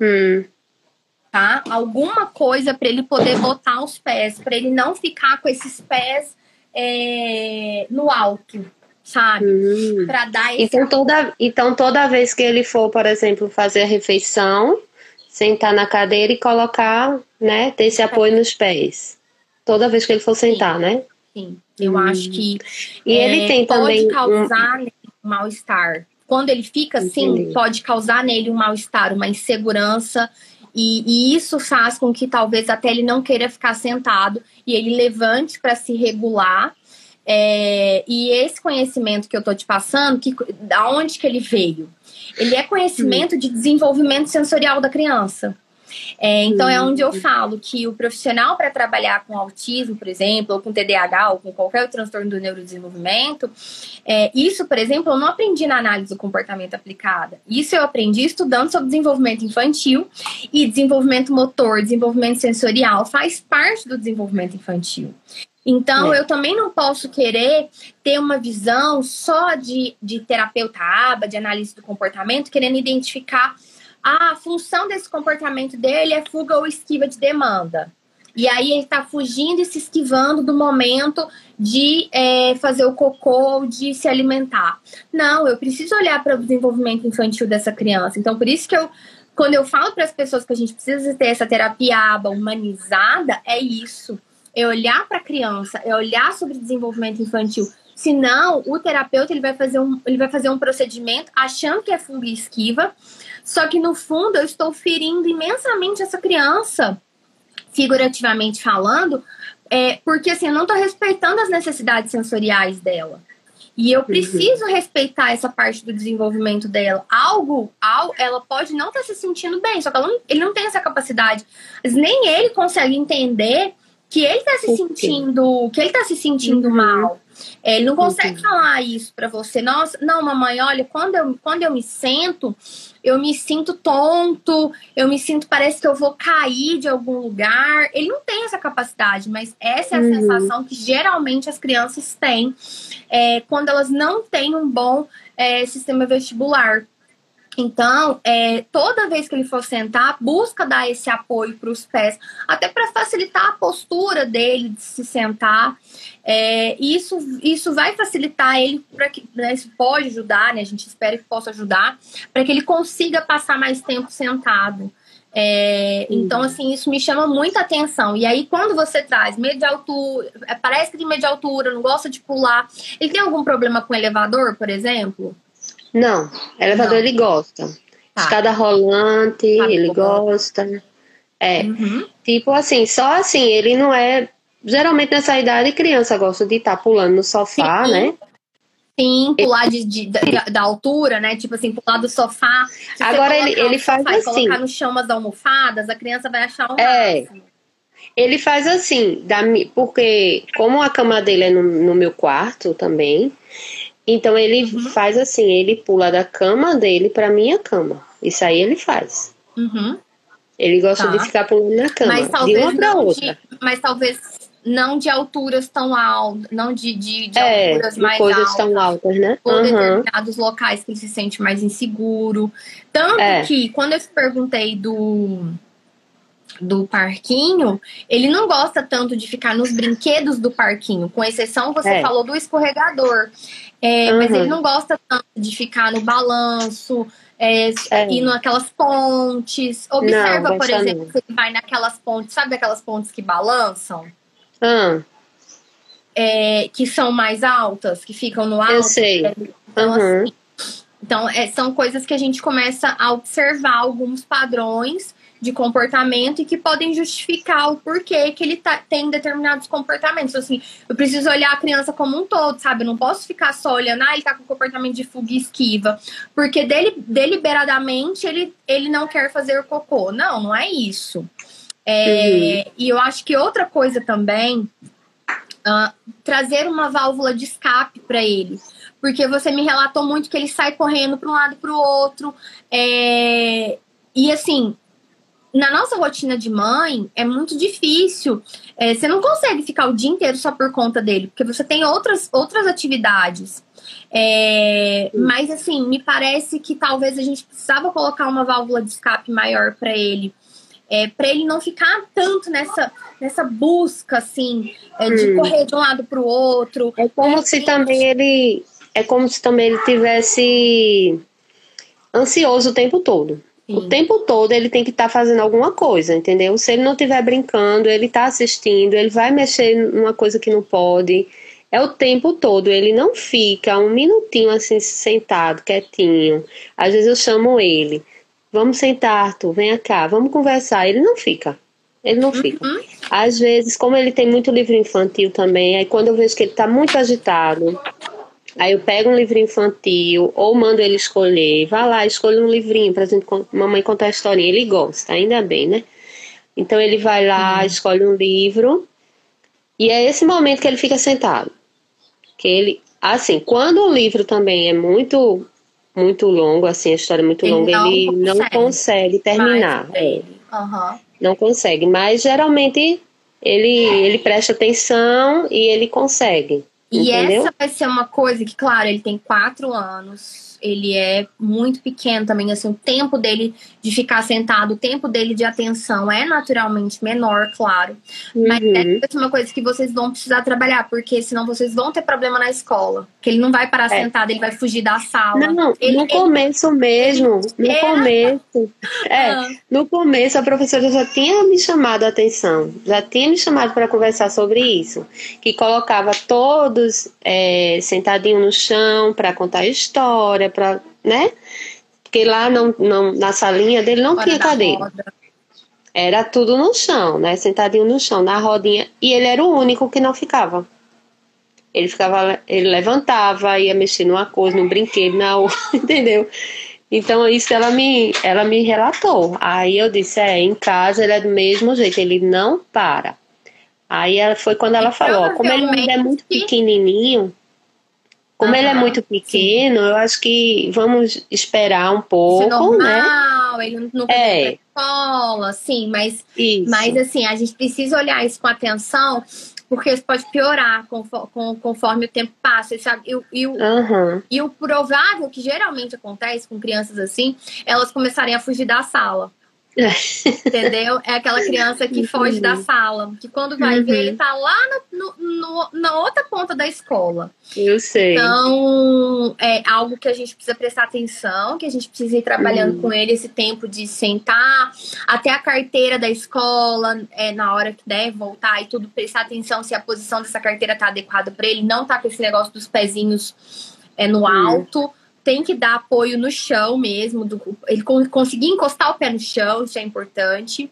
Hum. Tá? Alguma coisa para ele poder botar os pés, para ele não ficar com esses pés é, no alto, sabe? Hum. Para dar esse então toda, então toda vez que ele for, por exemplo, fazer a refeição, sentar na cadeira e colocar, né, ter esse apoio nos pés. Toda vez que ele for sentar, Sim. né? Sim, eu hum. acho que e é, ele tem pode também causar um mal-estar. Quando ele fica assim, Entendi. pode causar nele um mal-estar, uma insegurança. E, e, isso faz com que talvez até ele não queira ficar sentado e ele levante para se regular é, e esse conhecimento que eu tô te passando, que, da onde que ele veio? Ele é conhecimento hum. de desenvolvimento sensorial da criança. É, então, é onde eu falo que o profissional para trabalhar com autismo, por exemplo, ou com TDAH, ou com qualquer transtorno do neurodesenvolvimento, é, isso, por exemplo, eu não aprendi na análise do comportamento aplicada. Isso eu aprendi estudando sobre desenvolvimento infantil e desenvolvimento motor, desenvolvimento sensorial, faz parte do desenvolvimento infantil. Então, é. eu também não posso querer ter uma visão só de, de terapeuta aba, de análise do comportamento, querendo identificar a função desse comportamento dele é fuga ou esquiva de demanda. E aí ele está fugindo e se esquivando do momento de é, fazer o cocô, de se alimentar. Não, eu preciso olhar para o desenvolvimento infantil dessa criança. Então, por isso que eu, quando eu falo para as pessoas que a gente precisa ter essa terapia aba humanizada, é isso é olhar para a criança, é olhar sobre desenvolvimento infantil. Senão, o terapeuta ele vai fazer um, ele vai fazer um procedimento achando que é fuga e esquiva, só que no fundo eu estou ferindo imensamente essa criança, figurativamente falando, é, porque assim, eu não estou respeitando as necessidades sensoriais dela. E eu preciso uhum. respeitar essa parte do desenvolvimento dela. Algo, algo ela pode não estar tá se sentindo bem, só que não, ele não tem essa capacidade. Mas nem ele consegue entender que ele tá se sentindo, que ele tá se sentindo uhum. mal. É, ele não consegue uhum. falar isso para você. Nossa, não, mamãe, olha, quando eu, quando eu me sento, eu me sinto tonto, eu me sinto, parece que eu vou cair de algum lugar. Ele não tem essa capacidade, mas essa é a uhum. sensação que geralmente as crianças têm é, quando elas não têm um bom é, sistema vestibular. Então, é, toda vez que ele for sentar, busca dar esse apoio para os pés, até para facilitar a postura dele de se sentar. É, isso, isso vai facilitar ele, para que né, isso pode ajudar, né? A gente espera que possa ajudar, para que ele consiga passar mais tempo sentado. É, então, assim, isso me chama muita atenção. E aí, quando você traz medo de altura, é, parece que tem medo de altura, não gosta de pular. Ele tem algum problema com elevador, por exemplo? Não, elevador não. ele gosta. Tá. Escada rolante, tá ele gosta. É. Uhum. Tipo assim, só assim, ele não é. Geralmente nessa idade, criança gosta de estar tá pulando no sofá, Sim. né? Sim, pular de, de da, da, altura, né? Tipo assim, pular do sofá. Agora ele, ele faz assim. colocar no chão as almofadas, a criança vai achar um é. Máximo. Ele faz assim, da, porque como a cama dele é no, no meu quarto também, então ele uhum. faz assim, ele pula da cama dele para minha cama. Isso aí ele faz. Uhum. Ele gosta tá. de ficar pulando na cama, mas de uma para outra. De, mas talvez não de alturas tão altas, não de, de, de é, alturas mais coisas altas. tão altas, né? Ou uhum. determinados locais que ele se sente mais inseguro. Tanto é. que, quando eu te perguntei do, do parquinho, ele não gosta tanto de ficar nos brinquedos do parquinho, com exceção, você é. falou do escorregador. É, uhum. Mas ele não gosta tanto de ficar no balanço, é, é. ir naquelas pontes. Observa, não, por exemplo, que ele vai naquelas pontes, sabe aquelas pontes que balançam? Uhum. É, que são mais altas, que ficam no alto. Eu sei. Então, uhum. assim, então é, são coisas que a gente começa a observar alguns padrões de comportamento e que podem justificar o porquê que ele tá, tem determinados comportamentos. Assim, eu preciso olhar a criança como um todo, sabe? Eu não posso ficar só olhando, ah, ele tá com comportamento de fuga e esquiva. Porque dele, deliberadamente ele, ele não quer fazer cocô. Não, não é isso. É, uhum. E eu acho que outra coisa também, uh, trazer uma válvula de escape para ele porque você me relatou muito que ele sai correndo para um lado para o outro. É... E assim, na nossa rotina de mãe, é muito difícil. É, você não consegue ficar o dia inteiro só por conta dele, porque você tem outras, outras atividades. É, mas, assim, me parece que talvez a gente precisava colocar uma válvula de escape maior para ele. É, para ele não ficar tanto nessa, nessa busca, assim, é, de hum. correr de um lado para o outro. É como se também ele. É como se também ele tivesse ansioso o tempo todo. Sim. O tempo todo ele tem que estar tá fazendo alguma coisa, entendeu? Se ele não estiver brincando, ele está assistindo, ele vai mexer numa coisa que não pode. É o tempo todo, ele não fica um minutinho assim sentado, quietinho. Às vezes eu chamo ele, vamos sentar, Arthur, vem cá, vamos conversar. Ele não fica. Ele não fica. Uhum. Às vezes, como ele tem muito livro infantil também, aí quando eu vejo que ele está muito agitado, Aí eu pego um livro infantil ou mando ele escolher. Vá lá, escolha um livrinho pra gente, mamãe contar a historinha. Ele gosta, ainda bem, né? Então ele vai lá, uhum. escolhe um livro. E é esse momento que ele fica sentado. Que ele, assim, quando o livro também é muito muito longo, assim, a história é muito ele longa, não ele consegue. não consegue terminar. É. Uhum. Não consegue, mas geralmente ele, ele presta atenção e ele consegue. E Entendeu? essa vai ser uma coisa que, claro, ele tem quatro anos, ele é muito pequeno também, assim, o tempo dele de ficar sentado, o tempo dele de atenção é naturalmente menor, claro. Uhum. Mas é uma coisa que vocês vão precisar trabalhar, porque senão vocês vão ter problema na escola. Que ele não vai parar é. sentado, ele vai fugir da sala. Não, ele, no começo mesmo, no é. começo. É, ah. no começo a professora já tinha me chamado a atenção, já tinha me chamado para conversar sobre isso, que colocava todos é, sentadinho no chão para contar história, para, né? Porque lá não, não, na salinha dele não Fora tinha cadeira. Era tudo no chão, né? Sentadinho no chão, na rodinha. E ele era o único que não ficava. Ele ficava, ele levantava, ia mexer numa coisa, num brinquedo, na outra, entendeu? Então isso ela me, ela me relatou. Aí eu disse, é, em casa ele é do mesmo jeito, ele não para. Aí ela, foi quando ela falou, como ele ainda é muito pequenininho, como uhum, ele é muito pequeno, sim. eu acho que vamos esperar um pouco, Isso é né? normal, né? Ele não é. escola, sim, mas, mas assim, a gente precisa olhar isso com atenção, porque isso pode piorar conforme, conforme o tempo passa. Sabe? E, e, uhum. e o provável que geralmente acontece com crianças assim, elas começarem a fugir da sala. Entendeu? É aquela criança que foge da sala, que quando vai uhum. ver, ele tá lá no, no, na outra ponta da escola. Eu sei. Então, é algo que a gente precisa prestar atenção, que a gente precisa ir trabalhando uhum. com ele esse tempo de sentar, até a carteira da escola, é, na hora que der, voltar e tudo, prestar atenção se a posição dessa carteira tá adequada para ele, não tá com esse negócio dos pezinhos é, no alto. Tem que dar apoio no chão mesmo, do, ele conseguir encostar o pé no chão, isso é importante.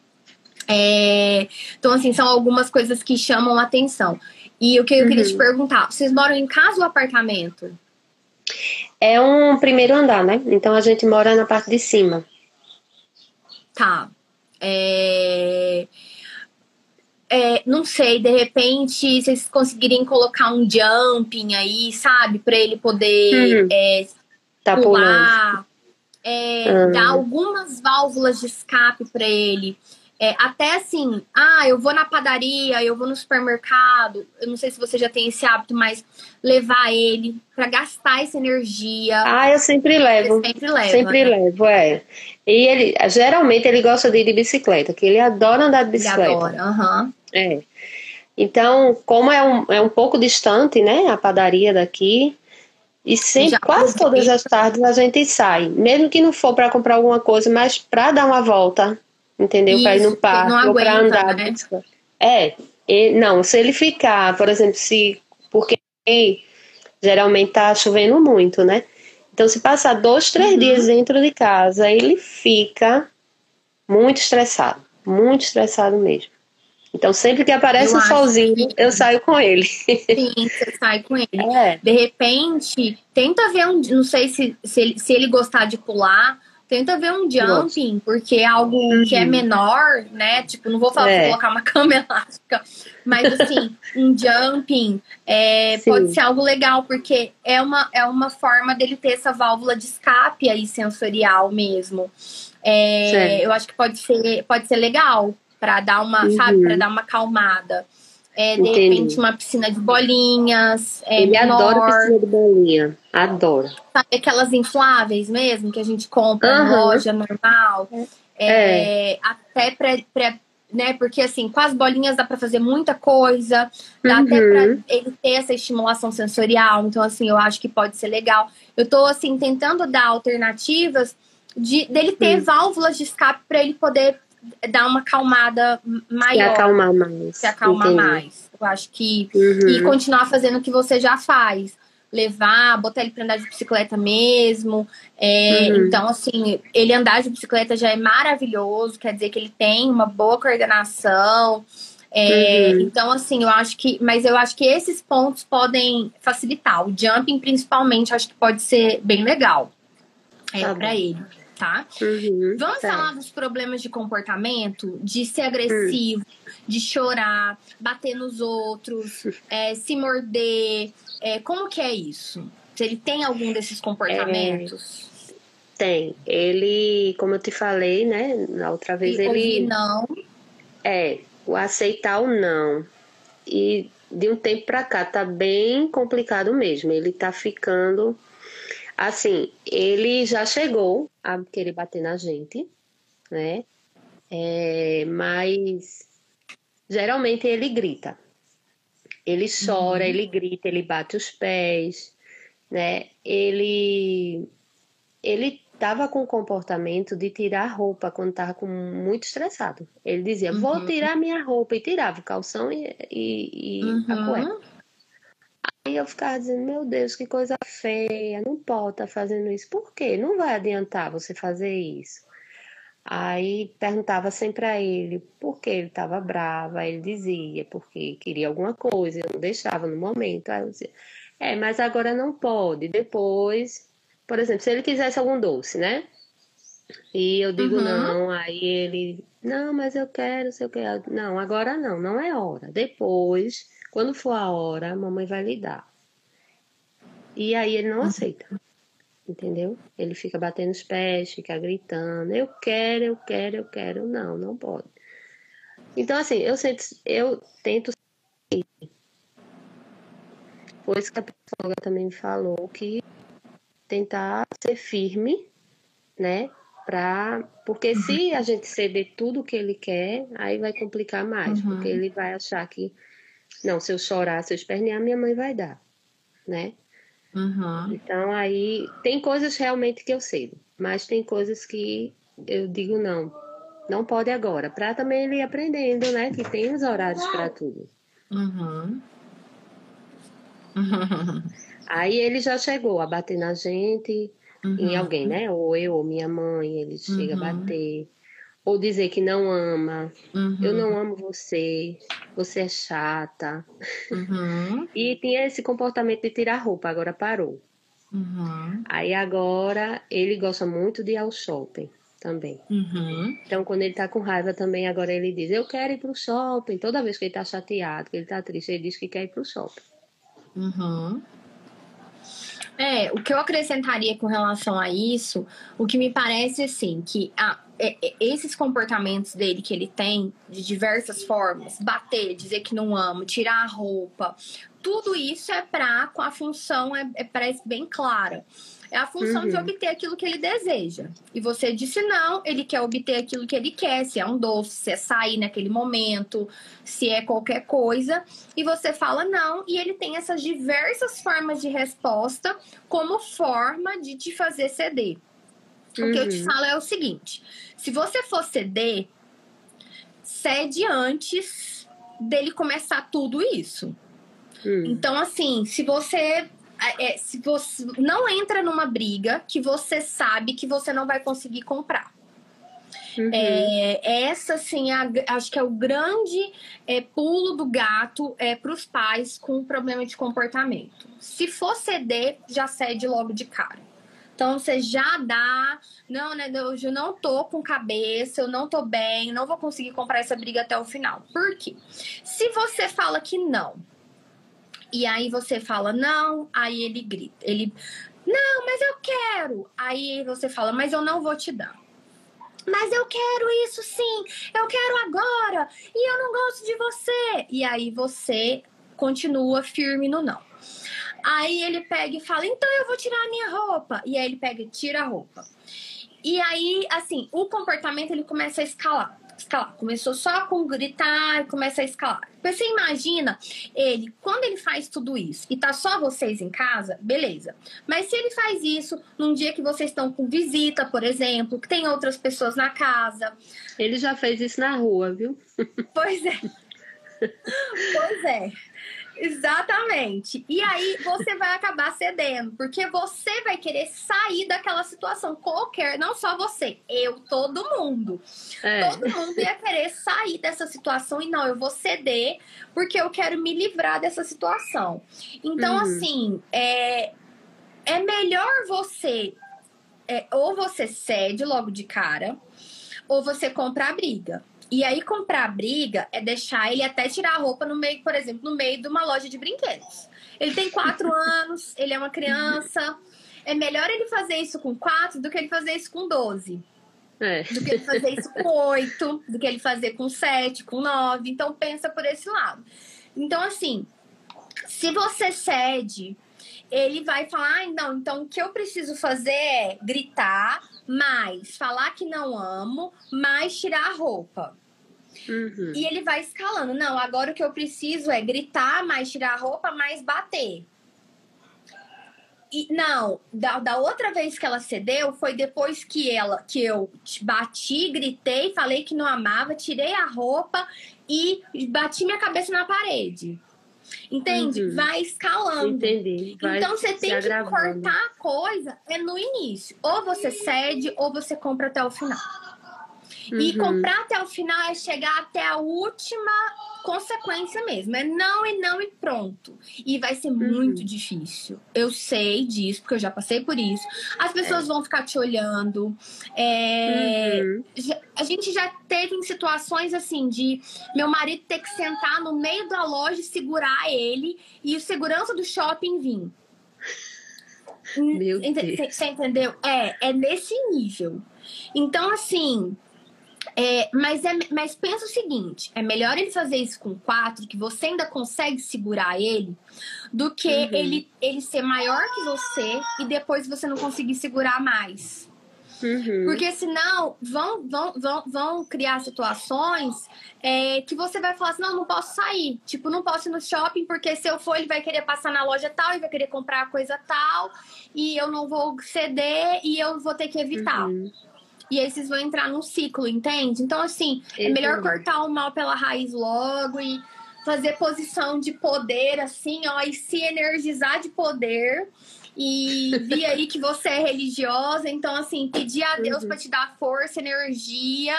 É, então, assim, são algumas coisas que chamam a atenção. E o que eu uhum. queria te uhum. perguntar, vocês moram em casa ou apartamento? É um primeiro andar, né? Então a gente mora na parte de cima. Tá. É... É, não sei, de repente, vocês conseguirem colocar um jumping aí, sabe? para ele poder uhum. é, tá pular, é, uhum. dar algumas válvulas de escape para ele. É, até assim, ah, eu vou na padaria, eu vou no supermercado, eu não sei se você já tem esse hábito, mas levar ele para gastar essa energia. Ah, eu sempre levo. Sempre leva. Sempre né? levo, é. E ele, geralmente ele gosta de ir de bicicleta, que ele adora andar de bicicleta. Ele adora, aham. Uhum. É. Então, como é um, é um pouco distante, né, a padaria daqui, e sempre, quase todas as tardes a gente sai, mesmo que não for para comprar alguma coisa, mas para dar uma volta, entendeu? Para ir no parque ou para andar. Né? É, e, não, se ele ficar, por exemplo, se porque geralmente tá chovendo muito, né? Então, se passar dois, três uhum. dias dentro de casa, ele fica muito estressado, muito estressado mesmo. Então, sempre que aparece eu um solzinho, que... eu saio com ele. Sim, você sai com ele. É. De repente, tenta ver um. Não sei se, se, ele, se ele gostar de pular, tenta ver um jumping, porque é algo uhum. que é menor, né? Tipo, não vou falar é. colocar uma cama elástica, mas assim, um jumping é, pode ser algo legal, porque é uma, é uma forma dele ter essa válvula de escape aí sensorial mesmo. É, eu acho que pode ser, pode ser legal para dar uma, uhum. sabe, para dar uma calmada. É, de Entendi. repente, uma piscina de bolinhas. É, Ele adora piscina de bolinha. Adora. Sabe aquelas infláveis mesmo que a gente compra uhum. na loja normal? É, é. Até para né? Porque assim, com as bolinhas dá para fazer muita coisa, dá uhum. até para ele ter essa estimulação sensorial. Então, assim, eu acho que pode ser legal. Eu tô assim tentando dar alternativas de dele ter uhum. válvulas de escape para ele poder dar uma acalmada maior. Se acalmar mais. Se acalmar Entendi. mais. Eu acho que. Uhum. E continuar fazendo o que você já faz. Levar, botar ele pra andar de bicicleta mesmo. É, uhum. Então, assim, ele andar de bicicleta já é maravilhoso, quer dizer que ele tem uma boa coordenação. É, uhum. Então, assim, eu acho que. Mas eu acho que esses pontos podem facilitar. O jumping, principalmente, acho que pode ser bem legal. É, tá para ele tá? Uhum, Vamos tá. falar dos problemas de comportamento, de ser agressivo, uhum. de chorar, bater nos outros, é, se morder. É, como que é isso? Se ele tem algum desses comportamentos? É, tem. Ele, como eu te falei, né? Na outra vez e ele. Não. É, o aceitar o não. E de um tempo pra cá tá bem complicado mesmo. Ele tá ficando Assim, ele já chegou a querer bater na gente, né? É, mas geralmente ele grita. Ele chora, uhum. ele grita, ele bate os pés, né? Ele ele estava com o comportamento de tirar a roupa quando estava muito estressado. Ele dizia: "Vou uhum. tirar minha roupa" e tirava o calção e, e, e uhum. a cueca. Aí eu ficava dizendo, meu Deus, que coisa feia, não pode estar tá fazendo isso. Por quê? Não vai adiantar você fazer isso. Aí perguntava sempre a ele por que ele estava bravo. Aí ele dizia, porque queria alguma coisa, eu não deixava no momento. Aí eu dizia, é, mas agora não pode. Depois, por exemplo, se ele quisesse algum doce, né? E eu digo uhum. não, aí ele, não, mas eu quero, se eu quero. Não, agora não, não é hora. Depois quando for a hora, a mamãe vai lhe dar. E aí ele não uhum. aceita. Entendeu? Ele fica batendo os pés, fica gritando: Eu quero, eu quero, eu quero. Não, não pode. Então, assim, eu, sempre, eu tento isso que a psicóloga também me falou, que tentar ser firme, né? Pra, porque uhum. se a gente ceder tudo o que ele quer, aí vai complicar mais, uhum. porque ele vai achar que, não, se eu chorar, se eu espernear, minha mãe vai dar, né? Uhum. Então aí tem coisas realmente que eu cedo, mas tem coisas que eu digo não, não pode agora, para também ele ir aprendendo, né? Que tem os horários para tudo. Uhum. Aí ele já chegou a bater na gente, uhum. em alguém, né? Ou eu, ou minha mãe, ele chega uhum. a bater. Ou dizer que não ama, uhum. eu não amo você, você é chata. Uhum. e tinha esse comportamento de tirar roupa, agora parou. Uhum. Aí agora ele gosta muito de ir ao shopping também. Uhum. Então, quando ele tá com raiva também, agora ele diz: Eu quero ir pro shopping. Toda vez que ele tá chateado, que ele tá triste, ele diz que quer ir pro shopping. Uhum. É, o que eu acrescentaria com relação a isso, o que me parece assim, que a, esses comportamentos dele que ele tem, de diversas formas, bater, dizer que não ama, tirar a roupa, tudo isso é pra, com a função, é, é parece bem clara. É a função uhum. de obter aquilo que ele deseja. E você disse não, ele quer obter aquilo que ele quer, se é um doce, se é sair naquele momento, se é qualquer coisa. E você fala não, e ele tem essas diversas formas de resposta como forma de te fazer ceder. Uhum. O que eu te uhum. falo é o seguinte: se você for ceder, cede antes dele começar tudo isso. Uhum. Então, assim, se você é, se você não entra numa briga que você sabe que você não vai conseguir comprar. Uhum. É, essa, assim, a, acho que é o grande é, pulo do gato é, para os pais com problema de comportamento. Se for ceder, já cede logo de cara. Então você já dá, não, né? Eu não tô com cabeça, eu não tô bem, não vou conseguir comprar essa briga até o final. Por quê? Se você fala que não, e aí você fala não, aí ele grita. Ele, não, mas eu quero. Aí você fala, mas eu não vou te dar. Mas eu quero isso sim, eu quero agora, e eu não gosto de você. E aí você continua firme no não. Aí ele pega e fala, então eu vou tirar a minha roupa. E aí ele pega e tira a roupa. E aí, assim, o comportamento ele começa a escalar escalar. Começou só com gritar começa a escalar. Você imagina ele, quando ele faz tudo isso e tá só vocês em casa, beleza. Mas se ele faz isso num dia que vocês estão com visita, por exemplo, que tem outras pessoas na casa. Ele já fez isso na rua, viu? Pois é. pois é. Exatamente. E aí você vai acabar cedendo, porque você vai querer sair daquela situação qualquer, não só você, eu, todo mundo. É. Todo mundo ia querer sair dessa situação e não, eu vou ceder porque eu quero me livrar dessa situação. Então, uhum. assim, é, é melhor você é, ou você cede logo de cara, ou você compra a briga. E aí, comprar briga é deixar ele até tirar a roupa no meio, por exemplo, no meio de uma loja de brinquedos. Ele tem quatro anos, ele é uma criança. É melhor ele fazer isso com quatro do que ele fazer isso com doze. É. Do que ele fazer isso com oito, do que ele fazer com sete, com nove. Então, pensa por esse lado. Então, assim, se você cede, ele vai falar: ah, não, então o que eu preciso fazer é gritar, mais falar que não amo, mais tirar a roupa. Uhum. E ele vai escalando. Não, agora o que eu preciso é gritar, mais tirar a roupa, mais bater. E, não, da, da outra vez que ela cedeu foi depois que ela que eu bati, gritei, falei que não amava, tirei a roupa e bati minha cabeça na parede. Entende? Uhum. Vai escalando. Entendi. Vai então você tem que agravando. cortar a coisa é no início. Ou você cede ou você compra até o final. E Uhum. comprar até o final é chegar até a última consequência mesmo. É não e não e pronto. E vai ser muito difícil. Eu sei disso, porque eu já passei por isso. As pessoas vão ficar te olhando. É, Uhum. já- A gente já teve em situações assim de meu marido ter que sentar no meio da loja e segurar ele e o segurança do shopping vir. Meu Deus. Você entendeu? É, é nesse nível. Então, assim, É, mas, é, mas pensa o seguinte: é melhor ele fazer isso com quatro, que você ainda consegue segurar ele, do que uhum. ele, ele ser maior que você e depois você não conseguir segurar mais. Uhum. Porque senão vão, vão, vão, vão criar situações é, que você vai falar assim: não, não posso sair. Tipo, não posso ir no shopping, porque se eu for, ele vai querer passar na loja tal, e vai querer comprar coisa tal, e eu não vou ceder e eu vou ter que evitar. Uhum. E aí vocês vão entrar num ciclo, entende? Então, assim, é melhor cortar o mal pela raiz logo e fazer posição de poder, assim, ó, e se energizar de poder e vi aí que você é religiosa, então assim, pedir a Deus uhum. para te dar força, energia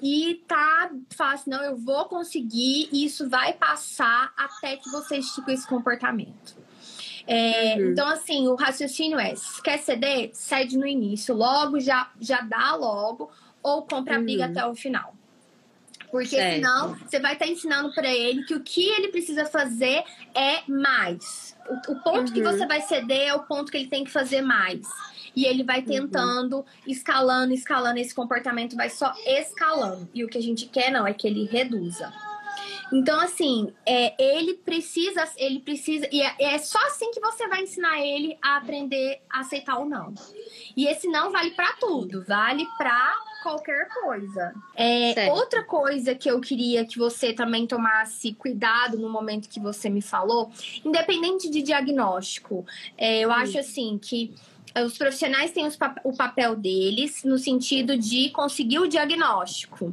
e tá fácil, não, eu vou conseguir e isso vai passar até que você estique esse comportamento. É, uhum. Então, assim, o raciocínio é: se quer ceder, cede no início, logo já, já dá logo, ou compra a briga uhum. até o final. Porque certo. senão você vai estar tá ensinando para ele que o que ele precisa fazer é mais. O, o ponto uhum. que você vai ceder é o ponto que ele tem que fazer mais. E ele vai uhum. tentando, uhum. escalando, escalando. Esse comportamento vai só escalando. E o que a gente quer não é que ele reduza. Então, assim, é, ele precisa, ele precisa, e é, é, só assim que você vai ensinar ele a aprender a aceitar o não. E esse não vale para tudo, vale para qualquer coisa. É, outra coisa que eu queria que você também tomasse cuidado no momento que você me falou, independente de diagnóstico, é, eu acho assim que os profissionais têm o papel deles no sentido de conseguir o diagnóstico.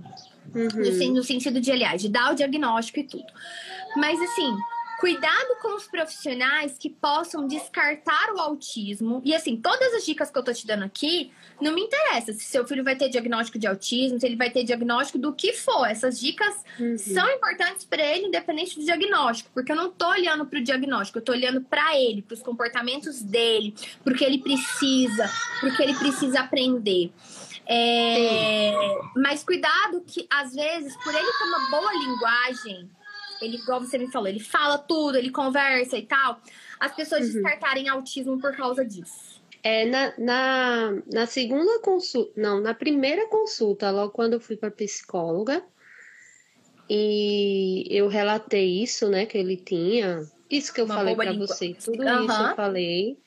Uhum. No, sentido de, aliás, de dar o diagnóstico e tudo. Mas assim, Cuidado com os profissionais que possam descartar o autismo. E assim, todas as dicas que eu tô te dando aqui, não me interessa se seu filho vai ter diagnóstico de autismo, se ele vai ter diagnóstico do que for. Essas dicas uhum. são importantes para ele, independente do diagnóstico, porque eu não tô olhando para o diagnóstico, eu tô olhando para ele, para os comportamentos dele, porque ele precisa, porque ele precisa aprender. É, mas cuidado que, às vezes, por ele ter uma boa linguagem, ele, igual você me falou, ele fala tudo, ele conversa e tal, as pessoas uhum. descartarem autismo por causa disso. É, na, na, na segunda consulta, não, na primeira consulta, logo quando eu fui para psicóloga, e eu relatei isso, né, que ele tinha, isso que eu Uma falei para você, tudo uhum. isso eu falei.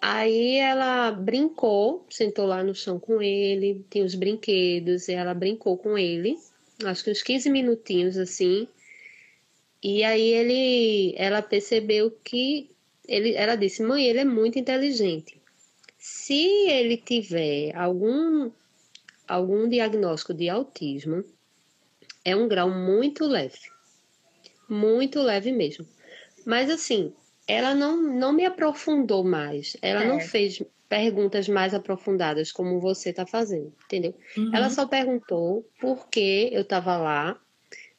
Aí ela brincou, sentou lá no chão com ele, tinha os brinquedos, e ela brincou com ele, acho que uns 15 minutinhos assim. E aí ele, ela percebeu que ele, ela disse, mãe, ele é muito inteligente. Se ele tiver algum algum diagnóstico de autismo, é um grau muito leve, muito leve mesmo. Mas assim, ela não, não me aprofundou mais. Ela é. não fez perguntas mais aprofundadas como você está fazendo, entendeu? Uhum. Ela só perguntou por que eu estava lá,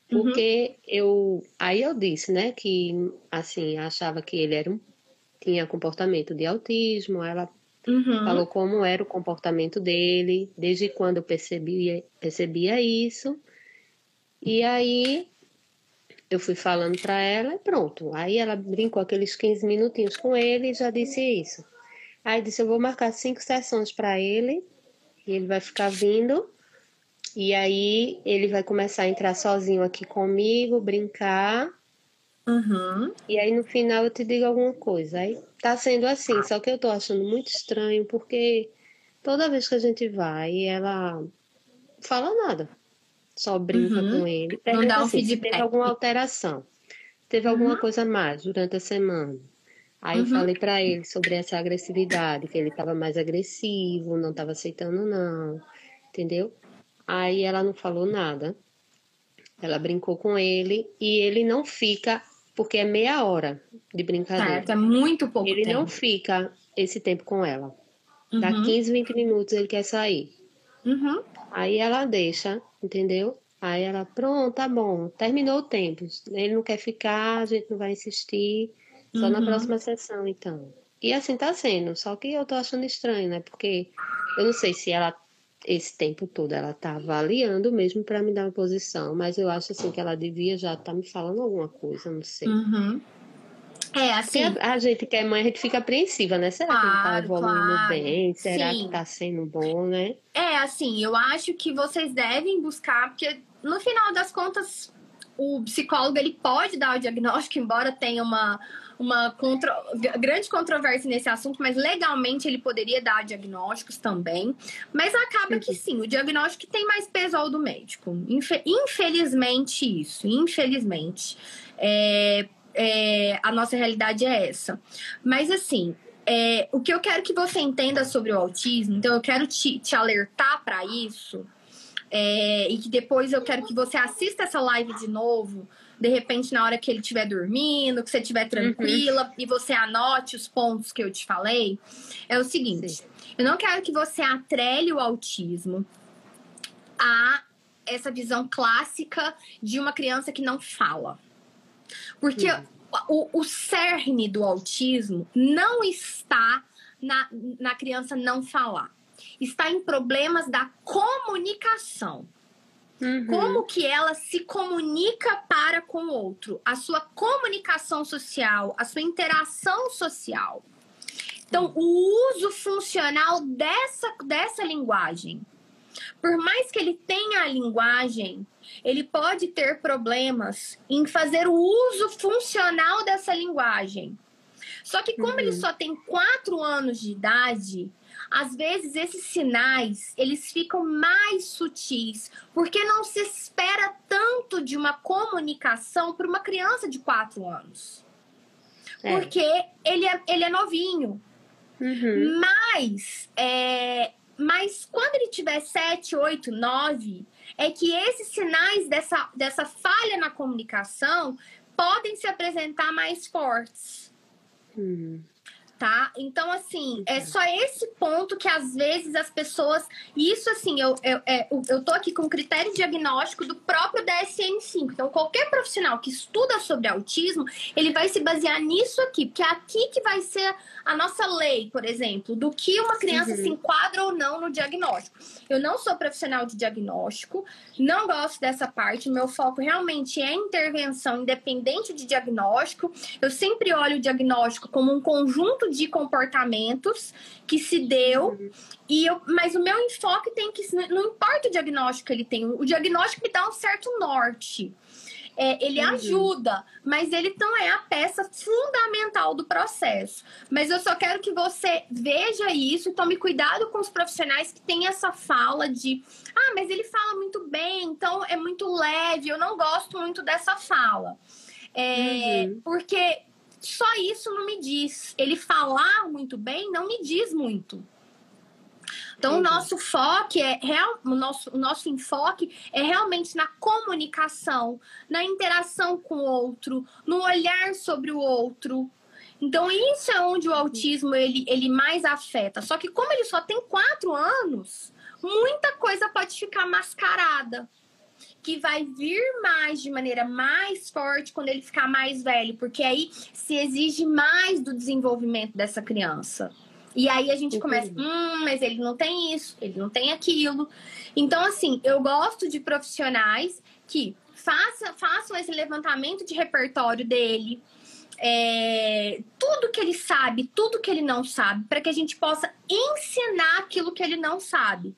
porque uhum. eu. Aí eu disse, né, que assim, achava que ele era um, tinha comportamento de autismo. Ela uhum. falou como era o comportamento dele, desde quando eu percebia, percebia isso. E aí eu fui falando para ela e pronto. Aí ela brincou aqueles 15 minutinhos com ele e já disse isso. Aí disse: Eu vou marcar cinco sessões para ele e ele vai ficar vindo. E aí ele vai começar a entrar sozinho aqui comigo, brincar. Uhum. E aí no final eu te digo alguma coisa. Aí tá sendo assim, só que eu tô achando muito estranho porque toda vez que a gente vai, ela fala nada só brinca uhum. com ele. Não dá um assim, feedback. teve alguma alteração, teve alguma uhum. coisa mais durante a semana. Aí uhum. eu falei para ele sobre essa agressividade, que ele estava mais agressivo, não estava aceitando não, entendeu? Aí ela não falou nada. Ela brincou com ele e ele não fica, porque é meia hora de brincadeira. Certo, é muito pouco Ele tempo. não fica esse tempo com ela. Dá 15, uhum. 20 minutos ele quer sair. Uhum. Aí ela deixa, entendeu? Aí ela, pronto, tá bom, terminou o tempo. Ele não quer ficar, a gente não vai insistir. Só uhum. na próxima sessão, então. E assim tá sendo, só que eu tô achando estranho, né? Porque eu não sei se ela, esse tempo todo, ela tá avaliando mesmo para me dar uma posição, mas eu acho assim que ela devia já estar tá me falando alguma coisa, não sei. Uhum. É, assim. A, a, gente que é mãe, a gente fica apreensiva, né? Será claro, que ele tá evoluindo claro. bem? Será Sim. que tá sendo bom, né? É, assim, eu acho que vocês devem buscar, porque no final das contas, o psicólogo ele pode dar o diagnóstico, embora tenha uma, uma contro... grande controvérsia nesse assunto, mas legalmente ele poderia dar diagnósticos também. Mas acaba que sim, o diagnóstico tem mais peso ao do médico. Infelizmente, isso, infelizmente. É, é, a nossa realidade é essa. Mas assim, é, o que eu quero que você entenda sobre o autismo, então eu quero te, te alertar para isso. É, e que depois eu quero que você assista essa live de novo, de repente na hora que ele estiver dormindo, que você estiver tranquila uhum. e você anote os pontos que eu te falei. É o seguinte: Sim. eu não quero que você atrele o autismo a essa visão clássica de uma criança que não fala. Porque o, o cerne do autismo não está na, na criança não falar. Está em problemas da comunicação. Uhum. Como que ela se comunica para com o outro, a sua comunicação social, a sua interação social. Então, o uso funcional dessa, dessa linguagem. Por mais que ele tenha a linguagem, ele pode ter problemas em fazer o uso funcional dessa linguagem. Só que como uhum. ele só tem quatro anos de idade, às vezes esses sinais eles ficam mais sutis, porque não se espera tanto de uma comunicação para uma criança de quatro anos. É. Porque ele é, ele é novinho. Uhum. Mas, é, mas quando ele tiver 7, 8, 9, é que esses sinais dessa, dessa falha na comunicação podem se apresentar mais fortes. Uhum tá? Então, assim, é só esse ponto que às vezes as pessoas. Isso, assim, eu, eu, é, eu, eu tô aqui com critério diagnóstico do próprio DSM-5. Então, qualquer profissional que estuda sobre autismo, ele vai se basear nisso aqui, porque é aqui que vai ser a nossa lei, por exemplo, do que uma criança uhum. se enquadra ou não no diagnóstico. Eu não sou profissional de diagnóstico, não gosto dessa parte, meu foco realmente é intervenção independente de diagnóstico. Eu sempre olho o diagnóstico como um conjunto de comportamentos que se deu. Uhum. E eu, mas o meu enfoque tem que. Não importa o diagnóstico que ele tem, o diagnóstico me dá um certo norte. É, ele uhum. ajuda, mas ele não é a peça fundamental do processo. Mas eu só quero que você veja isso e tome cuidado com os profissionais que têm essa fala de ah, mas ele fala muito bem, então é muito leve. Eu não gosto muito dessa fala. É, uhum. Porque só isso não me diz. Ele falar muito bem não me diz muito. Então, uhum. o nosso foco é real, o nosso, o nosso enfoque é realmente na comunicação, na interação com o outro, no olhar sobre o outro. Então, isso é onde o autismo ele, ele mais afeta. Só que como ele só tem quatro anos, muita coisa pode ficar mascarada que vai vir mais de maneira mais forte quando ele ficar mais velho, porque aí se exige mais do desenvolvimento dessa criança. E aí a gente começa, hum, mas ele não tem isso, ele não tem aquilo. Então, assim, eu gosto de profissionais que faça, façam esse levantamento de repertório dele, é, tudo que ele sabe, tudo que ele não sabe, para que a gente possa ensinar aquilo que ele não sabe.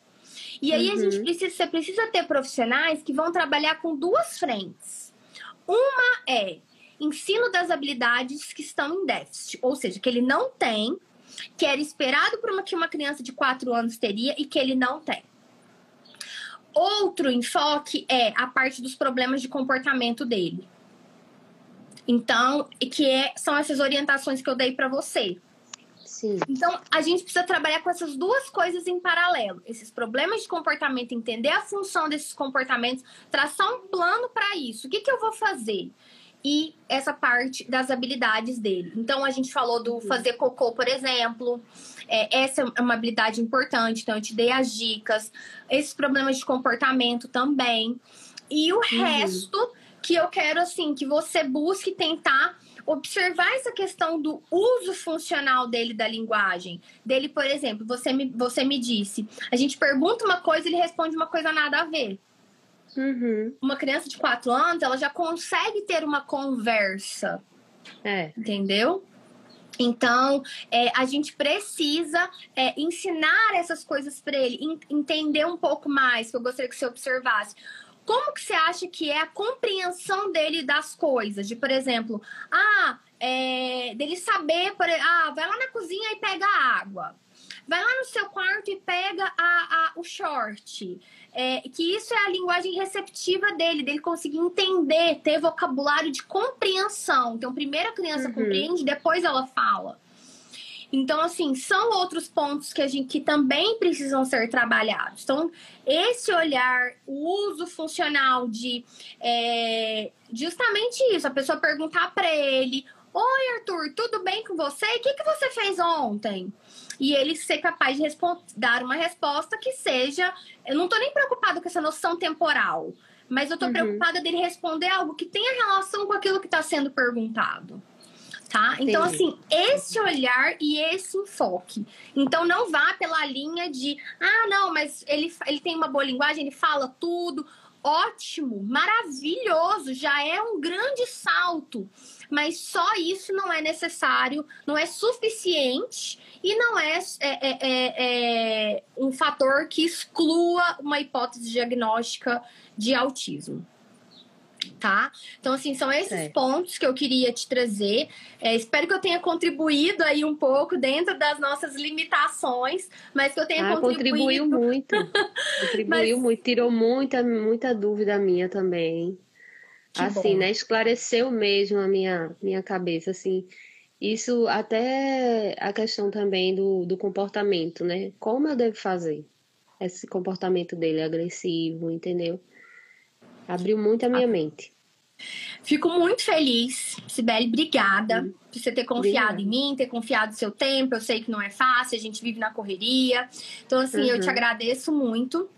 E aí uhum. a gente uhum. precisa, você precisa ter profissionais que vão trabalhar com duas frentes. Uma é ensino das habilidades que estão em déficit, ou seja, que ele não tem, que era esperado por uma, que uma criança de 4 anos teria e que ele não tem. Outro enfoque é a parte dos problemas de comportamento dele. Então, que é, são essas orientações que eu dei para você. Sim. Então, a gente precisa trabalhar com essas duas coisas em paralelo. Esses problemas de comportamento, entender a função desses comportamentos, traçar um plano para isso. O que, que eu vou fazer? E essa parte das habilidades dele. Então, a gente falou do fazer cocô, por exemplo. É, essa é uma habilidade importante, então eu te dei as dicas. Esses problemas de comportamento também. E o uhum. resto que eu quero, assim, que você busque tentar observar essa questão do uso funcional dele da linguagem. Dele, por exemplo, você me, você me disse, a gente pergunta uma coisa ele responde uma coisa nada a ver. Uhum. Uma criança de 4 anos, ela já consegue ter uma conversa. É. Entendeu? Então, é, a gente precisa é, ensinar essas coisas para ele, entender um pouco mais, que eu gostaria que você observasse. Como que você acha que é a compreensão dele das coisas? De, por exemplo, ah, é, dele saber, por, ah, vai lá na cozinha e pega a água. Vai lá no seu quarto e pega a, a, o short. É, que isso é a linguagem receptiva dele, dele conseguir entender, ter vocabulário de compreensão. Então, primeiro a criança uhum. compreende, depois ela fala. Então, assim, são outros pontos que a gente que também precisam ser trabalhados. Então, esse olhar, o uso funcional de é, justamente isso, a pessoa perguntar para ele: Oi, Arthur, tudo bem com você? O que, que você fez ontem? E ele ser capaz de dar uma resposta que seja. Eu não tô nem preocupado com essa noção temporal, mas eu tô uhum. preocupada dele responder algo que tenha relação com aquilo que está sendo perguntado tá? Então, assim, esse olhar e esse enfoque. Então, não vá pela linha de, ah, não, mas ele, ele tem uma boa linguagem, ele fala tudo. Ótimo, maravilhoso, já é um grande salto. Mas só isso não é necessário, não é suficiente e não é, é, é, é, é um fator que exclua uma hipótese diagnóstica de autismo tá? Então, assim, são esses é. pontos que eu queria te trazer. É, espero que eu tenha contribuído aí um pouco dentro das nossas limitações, mas que eu tenha ah, contribuído. Contribuiu muito. contribuiu mas... muito, tirou muita, muita dúvida minha também. Que assim, bom. né? Esclareceu mesmo a minha, minha cabeça, assim. Isso até a questão também do, do comportamento, né? Como eu devo fazer esse comportamento dele agressivo, entendeu? Abriu muito a minha mente. Fico muito feliz, Sibeli, obrigada hum. por você ter confiado obrigada. em mim, ter confiado no seu tempo. Eu sei que não é fácil, a gente vive na correria. Então, assim, uhum. eu te uhum. agradeço muito.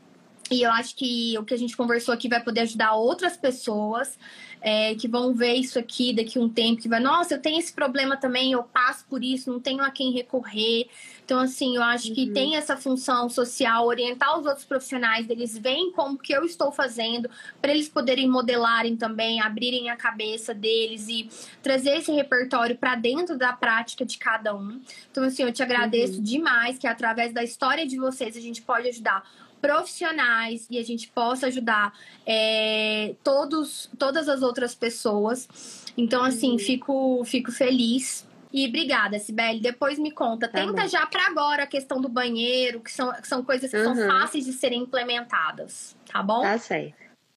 E eu acho que o que a gente conversou aqui vai poder ajudar outras pessoas é, que vão ver isso aqui daqui a um tempo, que vai, nossa, eu tenho esse problema também, eu passo por isso, não tenho a quem recorrer. Então, assim, eu acho que uhum. tem essa função social, orientar os outros profissionais, eles veem como que eu estou fazendo, para eles poderem modelarem também, abrirem a cabeça deles e trazer esse repertório para dentro da prática de cada um. Então, assim, eu te agradeço uhum. demais que através da história de vocês a gente pode ajudar profissionais e a gente possa ajudar é, todos, todas as outras pessoas. Então, assim, uhum. fico, fico feliz e obrigada, Sibeli. Depois me conta. Tá Tenta bom. já para agora a questão do banheiro, que são, que são coisas que uhum. são fáceis de serem implementadas. Tá bom? Tá certo.